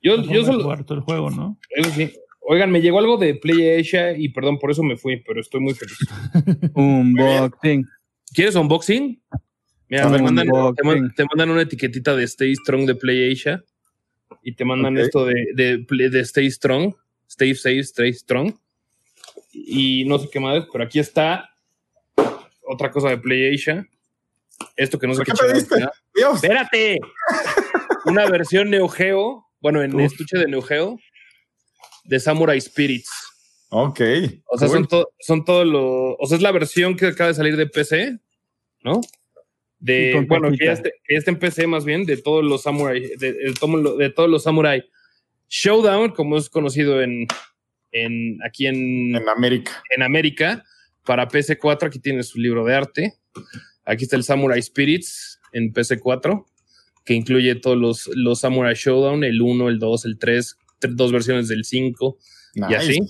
Yo, la yo solo. El juego, ¿no? Eso sí. Oigan, me llegó algo de Play Asia y perdón, por eso me fui, pero estoy muy feliz. Unboxing. ¿Quieres unboxing? Mira, te mandan, te, mandan, te mandan, una etiquetita de Stay Strong de Play Asia y te mandan okay. esto de, de, de, Stay Strong, Stay Safe, Stay Strong. Y no sé qué más, pero aquí está otra cosa de Play Asia. Esto que no sé qué, qué pediste? Dios. Espérate. una versión Neo Geo, bueno, en Uf. estuche de Neo Geo de Samurai Spirits. Ok. O sea, cool. son, to son todos los. O sea, es la versión que acaba de salir de PC, ¿no? De, bueno, que ya, esté, que ya, esté, en PC más bien, de todos los Samurai, de, de, de, todos los Samurai. Showdown, como es conocido en, en aquí en, en América. En América, para PC4, aquí tiene su libro de arte. Aquí está el Samurai Spirits en PC4, que incluye todos los, los Samurai Showdown, el 1, el 2, el 3, dos versiones del 5 nice. y así.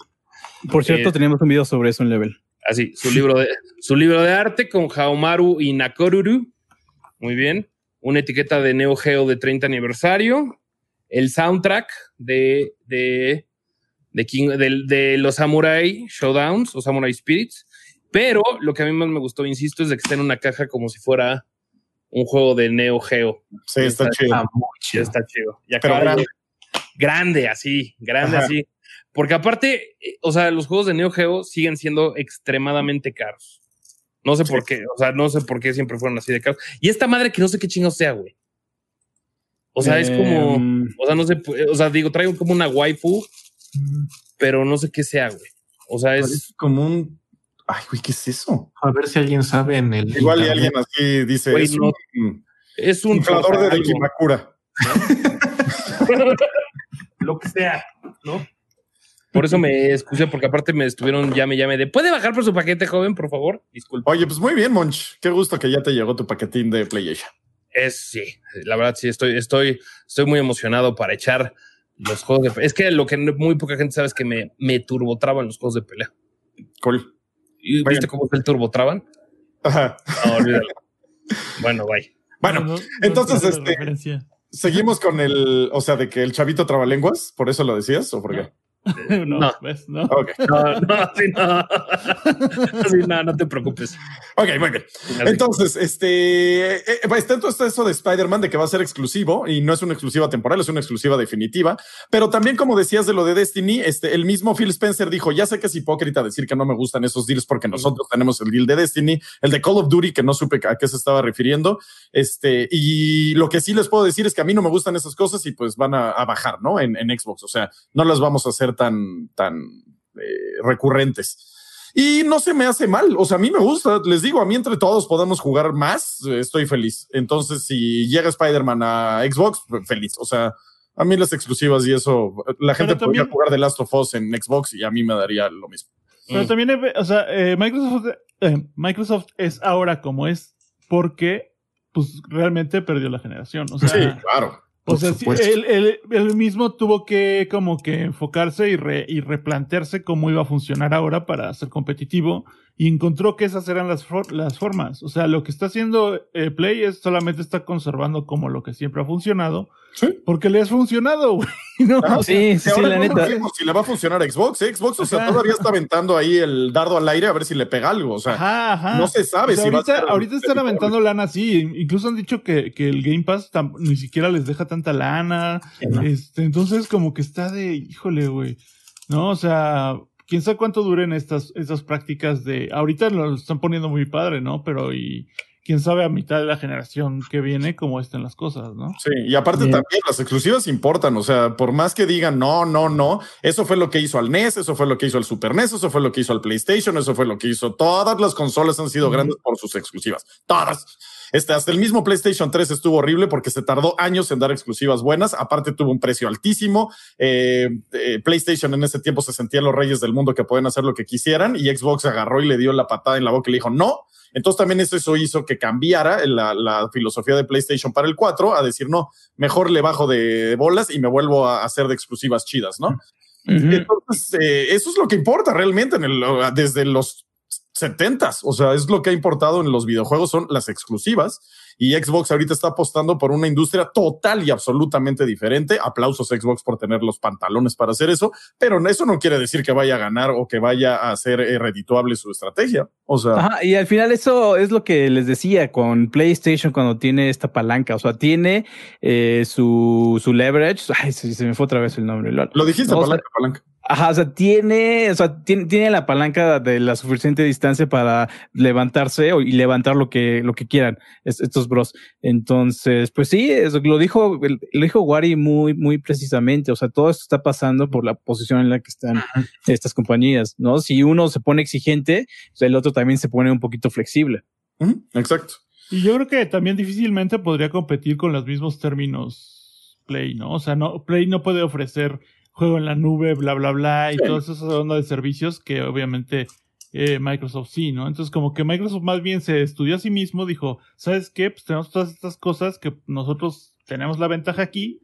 Por cierto, eh, tenemos un video sobre eso en Level. Así, su libro de, su libro de arte con Haomaru y Nakoruru. Muy bien. Una etiqueta de Neo Geo de 30 aniversario. El soundtrack de, de, de, King, de, de los Samurai Showdowns o Samurai Spirits. Pero lo que a mí más me gustó, insisto, es de que está en una caja como si fuera un juego de Neo Geo. Sí, está, está chido. Muy chido. Está chido. Y acaba de, grande así, grande Ajá. así. Porque aparte, eh, o sea, los juegos de Neo Geo siguen siendo extremadamente caros. No sé sí. por qué, o sea, no sé por qué siempre fueron así de caros. Y esta madre que no sé qué chingo sea, güey. O sea, eh, es como, o sea, no sé, o sea, digo, traigo como una waifu, pero no sé qué sea, güey. O sea, es, es como un Ay, güey, ¿qué es eso? A ver si alguien sabe en el. Igual y alguien así dice. Güey, es, no, un, es un inflador de Dekimakura. lo que sea, ¿no? Por eso me excusé, porque aparte me estuvieron llame, llame de ¿puede bajar por su paquete, joven, por favor? Disculpe. Oye, pues muy bien, Monch. Qué gusto que ya te llegó tu paquetín de PlayStation. Es sí, la verdad sí, estoy, estoy, estoy muy emocionado para echar los juegos de Es que lo que muy poca gente sabe es que me, me turbotraban los juegos de pelea. Cool. ¿Y ¿Viste cómo es el turbotraban? Ajá. No, olvídalo. bueno, bye. Bueno, No, no, no entonces, este, referencia. Seguimos con el, o sea, de que el chavito trabalenguas, ¿por eso lo decías o por qué? no, no. ¿ves? No. Ok, No, no, sí, no. Sí, no, no te preocupes. ok, muy bien. Entonces, este, eh, eh, está entonces eso de Spider-Man de que va a ser exclusivo y no es una exclusiva temporal, es una exclusiva definitiva. Pero también, como decías de lo de Destiny, este, el mismo Phil Spencer dijo: Ya sé que es hipócrita decir que no me gustan esos deals porque nosotros tenemos el deal de Destiny, el de Call of Duty, que no supe a qué se estaba refiriendo. Este, y lo que sí les puedo decir es que a mí no me gustan esas cosas y pues van a, a bajar, ¿no? En, en Xbox. O sea, no las vamos a hacer tan, tan eh, recurrentes. Y no se me hace mal. O sea, a mí me gusta. Les digo, a mí entre todos podemos jugar más. Estoy feliz. Entonces, si llega Spider-Man a Xbox, pues, feliz. O sea, a mí las exclusivas y eso, la gente podría también- jugar The Last of Us en Xbox y a mí me daría lo mismo. Pero Mm. también, eh, o sea, eh, Microsoft, eh, Microsoft es ahora como es porque, pues, realmente perdió la generación. O sea, Sí, claro. O sea, sí, supuesto. él, él- él mismo tuvo que como que enfocarse y, re- y replantearse cómo iba a funcionar ahora para ser competitivo y encontró que esas eran las, for- las formas. O sea, lo que está haciendo eh, Play es solamente está conservando como lo que siempre ha funcionado Sí. porque le has funcionado, güey. Sí, sí, sí, la no neta. si le va a funcionar a Xbox. ¿eh? Xbox, o sea, Ajá. todavía está aventando ahí el dardo al aire a ver si le pega algo. O sea, Ajá, ajá. no se sabe O sea, si va a ahorita, ser ahorita están aventando lana así. Incluso han dicho que, que el Game Pass tam- ni siquiera les deja tanta lana. Este, entonces, como que está de, híjole, güey. No, o sea, quién sabe cuánto duren estas, estas prácticas de. Ahorita lo están poniendo muy padre, ¿no? Pero y quién sabe a mitad de la generación que viene cómo estén las cosas, ¿no? Sí, y aparte Bien. también las exclusivas importan, o sea, por más que digan no, no, no, eso fue lo que hizo al NES, eso fue lo que hizo al Super NES, eso fue lo que hizo al PlayStation, eso fue lo que hizo. Todas las consolas han sido grandes por sus exclusivas, todas. Este, hasta el mismo PlayStation 3 estuvo horrible porque se tardó años en dar exclusivas buenas. Aparte tuvo un precio altísimo. Eh, eh, PlayStation en ese tiempo se sentían los reyes del mundo que pueden hacer lo que quisieran y Xbox agarró y le dio la patada en la boca y le dijo no. Entonces también eso, hizo que cambiara la, la filosofía de PlayStation para el 4 a decir no, mejor le bajo de bolas y me vuelvo a hacer de exclusivas chidas, ¿no? Entonces, eh, eso es lo que importa realmente en el, desde los 70s. O sea, es lo que ha importado en los videojuegos, son las exclusivas. Y Xbox ahorita está apostando por una industria total y absolutamente diferente. Aplausos Xbox por tener los pantalones para hacer eso, pero eso no quiere decir que vaya a ganar o que vaya a ser eh, redituable su estrategia. O sea, Ajá, y al final eso es lo que les decía con PlayStation cuando tiene esta palanca, o sea, tiene eh, su, su leverage, ay, se, me fue otra vez el nombre. Lo, dijiste, no, o sea, palanca, palanca. Ajá, o sea, tiene, o sea, tiene, tiene la palanca de la suficiente distancia para levantarse o- y levantar lo que, lo que quieran es- estos bros. Entonces, pues sí, eso lo dijo, lo dijo Wari muy, muy precisamente. O sea, todo esto está pasando por la posición en la que están estas compañías, ¿no? Si uno se pone exigente, pues el otro también se pone un poquito flexible. Exacto. Y yo creo que también difícilmente podría competir con los mismos términos Play, ¿no? O sea, no, Play no puede ofrecer juego en la nube, bla, bla, bla, y Sí. todas esas ondas de servicios que obviamente eh, Microsoft sí, ¿no? Entonces, como que Microsoft más bien se estudió a sí mismo, dijo, ¿sabes qué? Pues tenemos todas estas cosas que nosotros tenemos la ventaja aquí,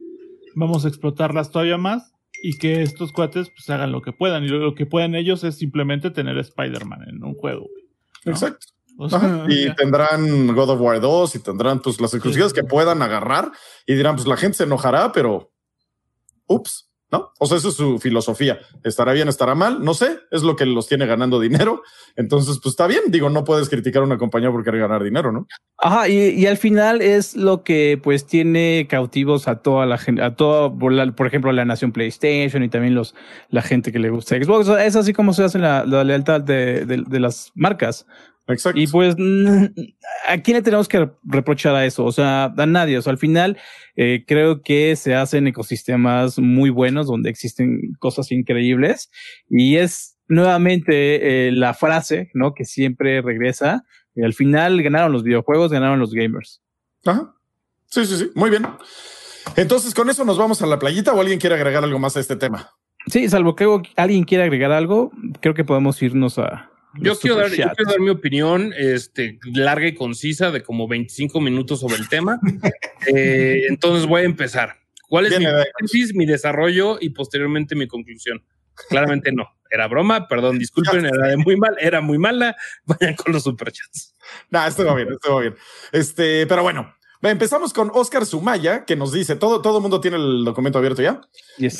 vamos a explotarlas todavía más y que estos cuates pues hagan lo que puedan. Y lo, lo que pueden ellos es simplemente tener Spider-Man en un juego. ¿no? Exacto. O sea, Ajá, Y ya. tendrán God of War 2 y tendrán pues las exclusivas que puedan agarrar y dirán pues la gente se enojará, pero ups, ¿no? O sea, esa es su filosofía. Estará bien, estará mal, no sé, es lo que los tiene ganando dinero. Entonces, pues está bien, digo, no puedes criticar a una compañía por querer ganar dinero, ¿no? Ajá, y, al final es lo que pues tiene cautivos a toda la gente, a toda, por, ejemplo, la nación PlayStation y también los la gente que le gusta Xbox. Es así como se hace la, la lealtad de, de- de las marcas. Exacto. Y pues, ¿a quién le tenemos que reprochar a eso? O sea, a nadie. O sea, al final eh, creo que se hacen ecosistemas muy buenos donde existen cosas increíbles y es nuevamente eh, la frase, ¿no? Que siempre regresa. Y al final ganaron los videojuegos, ganaron los gamers. Ajá. Sí, sí, sí. Muy bien. Entonces, con eso nos vamos a la playita o alguien quiere agregar algo más a este tema. Sí, salvo que alguien quiera agregar algo, creo que podemos irnos a, Yo quiero, dar, yo quiero dar mi opinión este, larga y concisa de como 25 minutos sobre el tema. Eh, entonces voy a empezar. ¿Cuál es mi mi desarrollo y posteriormente mi conclusión? Claramente no. Era broma, perdón, disculpen, era de muy mal, era muy mala. Vayan con los superchats. Nah, esto va bien, esto va bien. Este, pero bueno, empezamos con Oscar Sumaya, que nos dice: todo, todo el mundo tiene el documento abierto ya. Yes.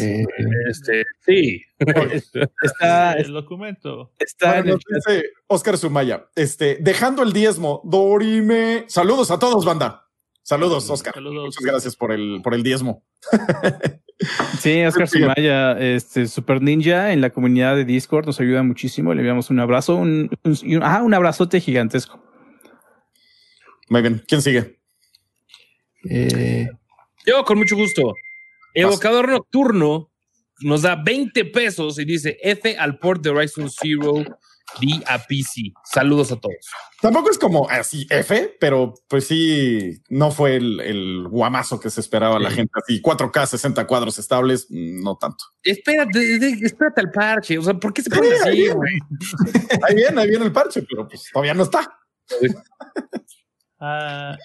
Este, sí. Está, el documento. está en Bueno, nos dice Oscar Sumaya, este, dejando el diezmo, Dorime. Saludos a todos, banda. Saludos, Oscar. Saludos. Muchas gracias por el, por el diezmo. Sí, Oscar. Sumaya, este Super Ninja en la comunidad de Discord nos ayuda muchísimo. Le enviamos un abrazo, un, un, y un- ah, un abrazote gigantesco. Muy bien. ¿Quién sigue? Eh, Yo con mucho gusto. Evocador Nocturno nos da 20 pesos y dice F al port de Horizon Zero D a PC. Saludos a todos. Tampoco es como así F, pero pues sí, no fue el, el guamazo que se esperaba la gente así. 4K, 60 cuadros estables, no tanto. Espérate, espérate al parche. O sea, ¿por qué se pone así, güey? Ahí viene, ahí viene el parche, pero pues todavía no está. Ah,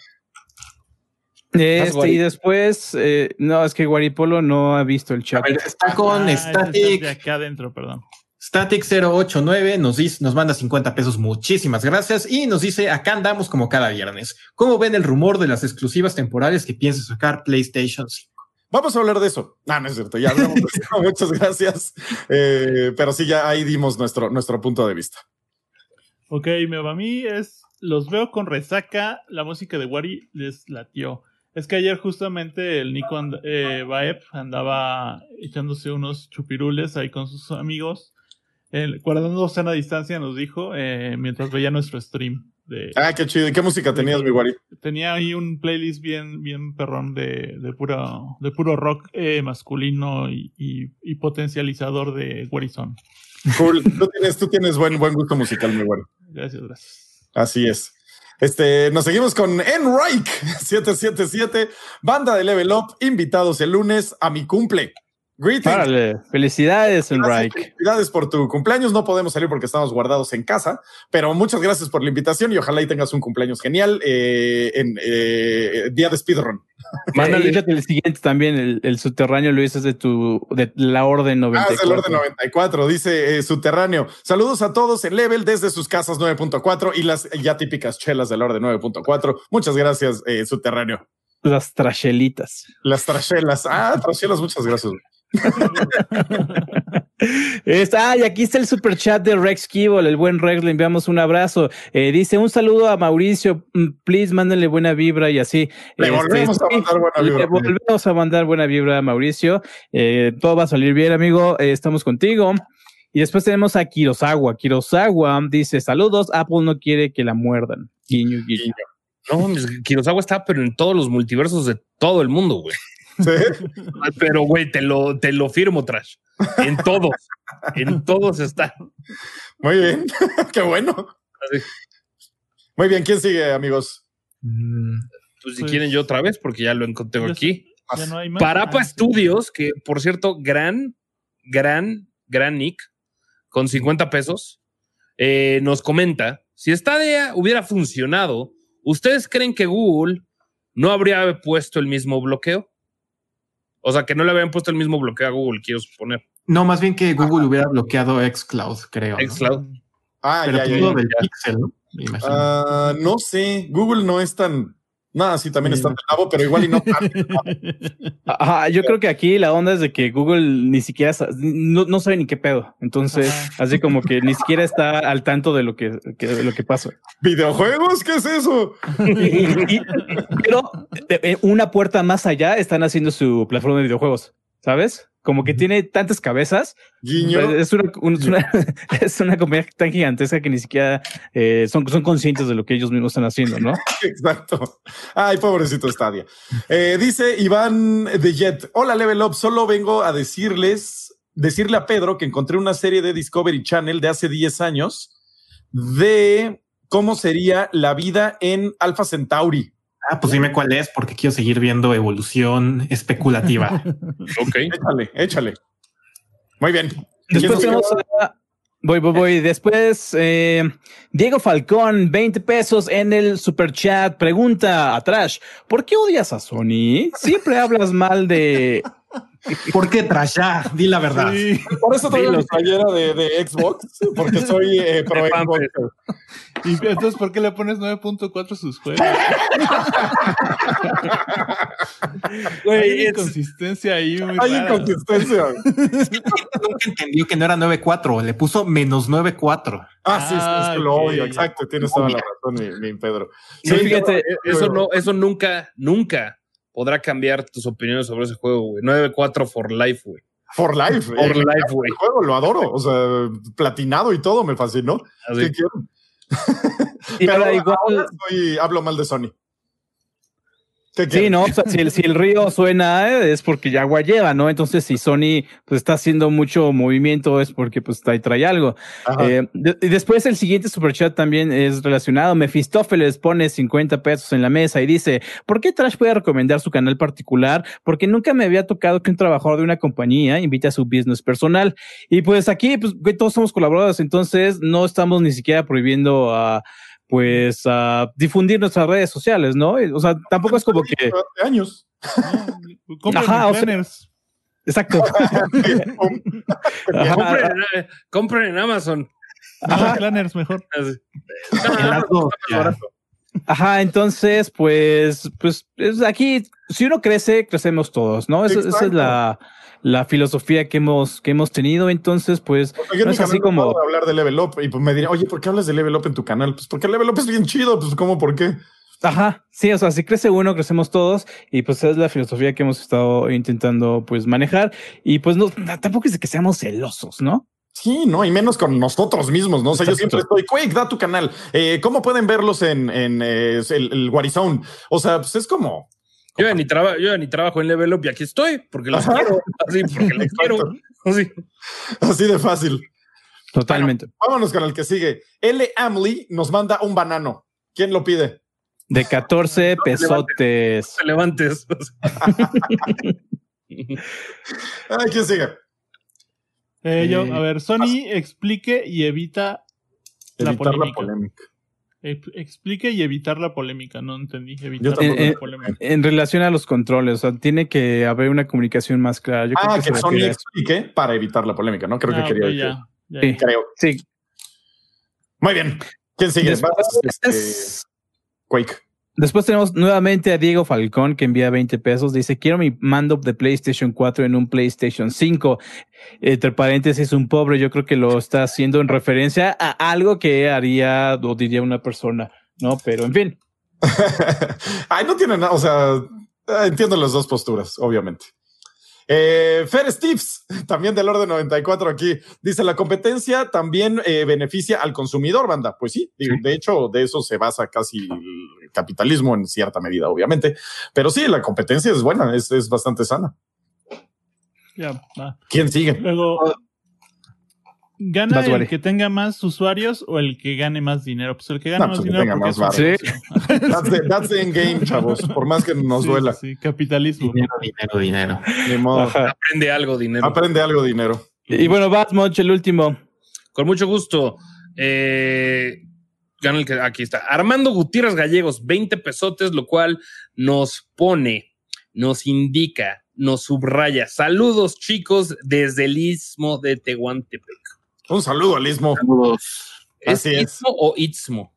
Este, y después, eh, no, es que Guaripolo no ha visto el chat. ver, está con ah, Static. de acá adentro, perdón. Static 089 nos dice, nos manda 50 pesos. Muchísimas gracias. Y nos dice, acá andamos como cada viernes. ¿Cómo ven el rumor de las exclusivas temporales que piensa sacar PlayStation 5? Vamos a hablar de eso. No, no es cierto, ya hablamos de eso. Muchas gracias. Eh, pero sí, ya ahí dimos nuestro, nuestro punto de vista. Ok, me va a mí es. Los veo con resaca. La música de Wari les latió. Es que ayer justamente el Nico and- eh, Baep andaba echándose unos chupirules ahí con sus amigos. El, guardando sana distancia nos dijo eh, mientras veía nuestro stream. De, Ah, qué chido. ¿Y ¿Qué música tenías, mi Wari? Tenía ahí un playlist bien, bien perrón de, de, puro, de puro rock eh, masculino y, y- y potencializador de Warizone. Cool. Tú tienes, tú tienes buen, buen gusto musical, mi Wari. Gracias, gracias. Así es. Este, nos seguimos con Enrique 777, banda de Level Up, invitados el lunes a mi cumple. Greetings. Órale, felicidades, Enrique. Felicidades por tu cumpleaños. No podemos salir porque estamos guardados en casa, pero muchas gracias por la invitación y ojalá y tengas un cumpleaños genial eh, en eh, día de speedrun. Mándale el siguiente también, el, el subterráneo Luis es de tu de la orden Ah, 94. es el orden 94, dice eh, subterráneo. Saludos a todos en Level desde sus casas 9.4 y las ya típicas chelas del orden 9.4. Muchas gracias, eh, subterráneo. Las trachelitas. Las trachelas. Ah, trachelas, muchas gracias. Está, y aquí está el super chat de Rex Kibble, el buen Rex, le enviamos un abrazo. Eh, dice un saludo a Mauricio, mm, please mándenle buena vibra y así. Le Este, volvemos a mandar buena le vibra. volvemos a mandar buena vibra a Mauricio. Eh, todo va a salir bien, amigo. Eh, estamos contigo. Y después tenemos a Kirosawa. Kirosawa dice: Saludos, Apple no quiere que la muerdan. Guiño, guiño. No, Kurosawa está, pero en todos los multiversos de todo el mundo, güey. Sí. Pero, güey, te lo, te lo firmo, Trash. En todos. en todos está. Muy bien. Qué bueno. Así. Muy bien. ¿Quién sigue, amigos? Mm, Pues si Pues- quieren yo otra vez, porque ya lo encontré aquí. Ya no hay más. Parapa Ah, Studios, que por cierto, gran, gran, gran Nick, con 50 pesos, eh, nos comenta, si Stadia hubiera funcionado, ¿ustedes creen que Google no habría puesto el mismo bloqueo? O sea, que no le habían puesto el mismo bloqueo a Google, quiero suponer. No, más bien que Google hubiera bloqueado Xcloud, creo. ¿no? Xcloud. Ah, Pero ya, ya. del Pixel, ¿no? Me imagino. Ah, no sé. Google no es tan. Nada, sí, también está de nabo, pero igual y no. Ajá, yo creo que aquí la onda es de que Google ni siquiera sa- no, no sabe ni qué pedo. Entonces, Ajá. así como que ni siquiera está al tanto de lo que, que- de lo que pasa. ¿Videojuegos? ¿Qué es eso? Y- y- pero eh, eh, una puerta más allá están haciendo su plataforma de videojuegos, ¿sabes? Como que tiene tantas cabezas. Guiño. Es una, un- es una, es una compañía tan gigantesca que ni siquiera eh, son, son conscientes de lo que ellos mismos están haciendo, ¿no? Exacto. Ay, pobrecito Stadia. Eh, dice Iván de Jet. Hola, Level Up. Solo vengo a decirles, decirle a Pedro que encontré una serie de Discovery Channel de hace 10 años de cómo sería la vida en Alpha Centauri. Ah, pues dime cuál es, porque quiero seguir viendo evolución especulativa. Ok. Échale, échale. Muy bien. Después ¿Quién tenemos a Voy, voy, voy. Después, eh, Diego Falcón, 20 pesos en el super chat. Pregunta a Trash, ¿por qué odias a Sony? Siempre hablas mal de... ¿Por qué Trash? Ya, di la verdad. Sí. Por eso traigo mi lo- playera de, de Xbox, porque soy eh, pro De Xbox. Y entonces, ¿por qué le pones 9.4 a sus juegos? Hay inconsistencia ahí muy Hay rara. inconsistencia. Nunca entendió que no era 9.4, le puso menos 9.4. Ah, sí, sí, es Ah, que lo ok, odio, exacto. Tienes toda la razón, mi, mi Pedro. Sí, fíjate, eh, eso no, eso nunca, nunca podrá cambiar tus opiniones sobre ese juego, güey. 9-4 for life, güey. For life. For eh, life, güey. El juego lo adoro. O sea, platinado y todo me fascinó. Así. ¿Qué quieren? y Pero ahora igual... ahora soy- hablo mal de Sony. ¿Qué Sí, no, o sea, si el, si el río suena eh, es porque ya agua lleva, ¿no? Entonces, si Sony pues está haciendo mucho movimiento es porque pues trae, trae algo. Eh, de- y después el siguiente superchat también es relacionado. Mefistófeles pone 50 pesos en la mesa y dice, ¿por qué Trash puede recomendar su canal particular? Porque nunca me había tocado que un trabajador de una compañía invite a su business personal. Y pues aquí, pues todos somos colaboradores, entonces no estamos ni siquiera prohibiendo a pues a difundir nuestras redes sociales, ¿no? O sea, tampoco es como que... Años. No, Ajá, o sea-. Exacto. Ajá, Compren, en- compren en Amazon. Compren planners mejor. Ajá, entonces, pues, pues es aquí, si uno crece, crecemos todos, ¿no? Esa, esa es la, la filosofía que hemos, que hemos tenido. Entonces, pues, O sea, yo no es así no como, hablar de Level Up y pues me dirán, oye, ¿por qué hablas de Level Up en tu canal? Pues porque Level Up es bien chido. Pues, ¿cómo? ¿Por qué? ajá, sí, o sea, si crece uno, crecemos todos. Y pues es la filosofía que hemos estado intentando, pues, manejar. Y pues no, tampoco es de que seamos celosos, ¿no? Sí, no, y menos con nosotros mismos, ¿no? O sea, yo siempre estoy, Quake, da tu canal. Eh, ¿Cómo pueden verlos en, en eh, el, el Warizone? O sea, pues es como. Yo ya ni, traba- yo ya ni trabajo en Level Up y aquí estoy porque los Ajá. quiero. Así, porque los quiero. Así. Así de fácil. Totalmente. Vámonos con el que sigue. L. Amley nos manda un banano. ¿Quién lo pide? De 14 pesotes. Te levantes. Ay, ¿quién sigue? Eh, yo, Eh, a ver, Sony explique y evita la Evitar la polémica. polémica. Explique y evitar la polémica, no entendí. Evitar la Eh, eh, polémica. En relación a los controles, o sea, tiene que haber una comunicación más clara. Yo creo Ah, que Sony explique para evitar la polémica, ¿no? Creo Ah, que quería ok, decir. ya, ya, Sí. ya. Creo. Sí, Muy bien. ¿Quién sigue? Después, Vas, este, es- Quake. Después tenemos nuevamente a Diego Falcón que envía 20 pesos. Dice, quiero mi mando de PlayStation 4 en un PlayStation 5. Entre paréntesis, un pobre, yo creo que lo está haciendo en referencia a algo que haría o diría una persona, ¿no? Pero en fin. Ay, no tiene nada. O sea, eh, entiendo las dos posturas, obviamente. Eh, Fer Steves, también del orden 94 aquí, dice la competencia también eh, beneficia al consumidor, banda. Pues sí, de hecho, de eso se basa casi el capitalismo en cierta medida, obviamente. Pero sí, la competencia es buena, es, es bastante sana. Va. ¿Quién sigue? Luego, ¿gana el que tenga más usuarios o el que gane más dinero? Pues el que gane pues más que dinero. porque más es un varo. negocio. That's the, that's the end game, chavos. Por más que nos Sí, duela. sí, sí, capitalismo. Dinero, dinero, dinero. Ni modo. Ajá. Aprende algo, dinero. Aprende algo, dinero. Y bueno, Batmoch, el último. Con mucho gusto. Eh, gana el que aquí está. Armando Gutiérrez Gallegos, 20 pesotes, lo cual nos pone, nos indica, nos subraya. Saludos, chicos, desde el istmo de Tehuantepec. Un saludo al Istmo. Saludos. ¿Es Así es. istmo o istmo?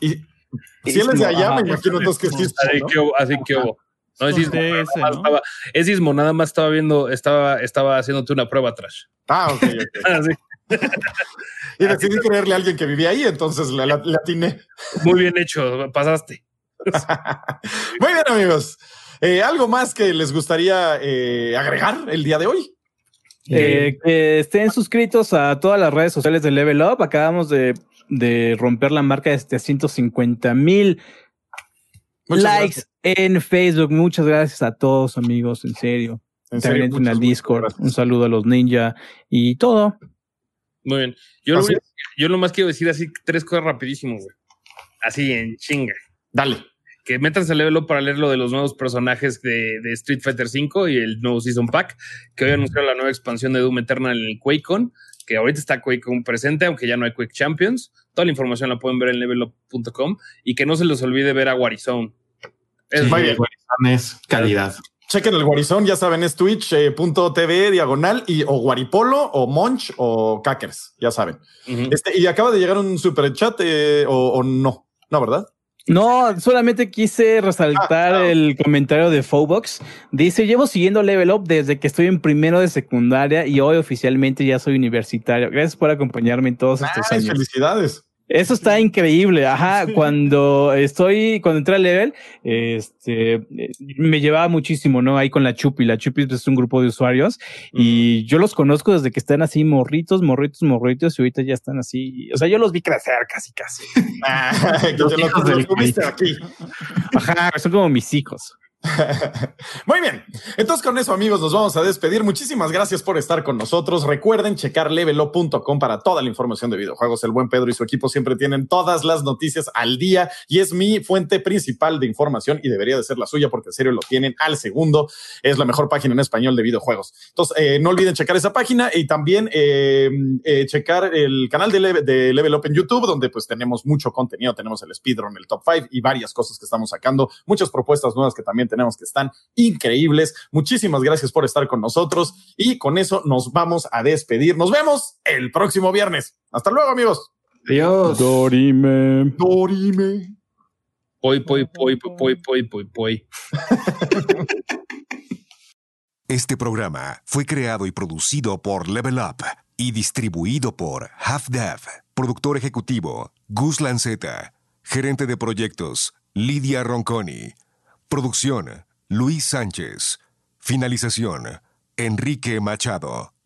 Y si él es de allá, Ajá. me imagino entonces que es Istmo, Así que hubo, así que hubo. No es istmo. Más ¿no? estaba- es istmo, nada más estaba viendo, estaba, estaba haciéndote una prueba atrás. Ah, ok, ok. Así. Y decidí creerle a alguien que vivía ahí, entonces la, la, la atiné. Muy bien hecho, pasaste. Muy bien, amigos. Eh, ¿Algo más que les gustaría eh, agregar el día de hoy? Eh, que estén suscritos a todas las redes sociales de Level Up. Acabamos de, de romper la marca de 750 mil likes en Facebook. Muchas gracias a todos, amigos, en serio. En También entren al Discord. gracias. Un saludo a los ninja y todo. Muy bien. Yo, lo yo nomás quiero decir así tres cosas rapidísimo, güey. Así en chinga. Dale. Que métanse a Level Up para leer lo de los nuevos personajes de, de Street Fighter V y el nuevo Season Pack, que hoy anunciaron la nueva expansión de Doom Eternal en el QuakeCon, que ahorita está Quake un presente, aunque ya no hay Quake Champions. Toda la información la pueden ver en levelup.com y que no se les olvide ver a Warizone. Es muy bien, es calidad. Chequen el Guarizón, ya saben, es twitch.tv diagonal y o Guaripolo o Monch o Cackers, ya saben. Este, y acaba de llegar un super chat eh, o, o no, no, ¿verdad? No, solamente quise resaltar Ah, ah. el comentario de Fobox. Dice, llevo siguiendo Level Up desde que estoy en primero de secundaria y hoy oficialmente ya soy universitario. Gracias por acompañarme en todos estos Ay, años. felicidades. Eso está increíble. Ajá, cuando estoy, cuando entré a Level, este, me llevaba muchísimo, ¿no? Ahí con la Chupi. La Chupi es un grupo de usuarios y yo los conozco desde que están así morritos, morritos, morritos y ahorita ya están así. O sea, yo los vi crecer casi, casi. Ah, Los aquí. Ajá, son como mis hijos. Muy bien. Entonces, con eso, amigos, nos vamos a despedir. Muchísimas gracias por estar con nosotros. Recuerden checar levelo.com para toda la información de videojuegos. El buen Pedro y su equipo siempre tienen todas las noticias al día y es mi fuente principal de información y debería de ser la suya porque en serio lo tienen al segundo. Es la mejor página en español de videojuegos. Entonces, eh, no olviden checar esa página y también eh, eh, checar el canal de, Leve- de Level Up en YouTube, donde pues tenemos mucho contenido. Tenemos el speedrun, el top 5 y varias cosas que estamos sacando. Muchas propuestas nuevas que también tenemos que están increíbles. Muchísimas gracias por estar con nosotros y con eso nos vamos a despedir. Nos vemos el próximo viernes. Hasta luego, amigos. Adiós. Dorime. Dorime. Poi, poi, poi, poi, poi, poi, poi. Este programa fue creado y producido por Level Up y distribuido por Half Dev. Productor ejecutivo Gus Lanceta. Gerente de proyectos Lidia Ronconi. Producción Luis Sánchez. Finalización Enrique Machado.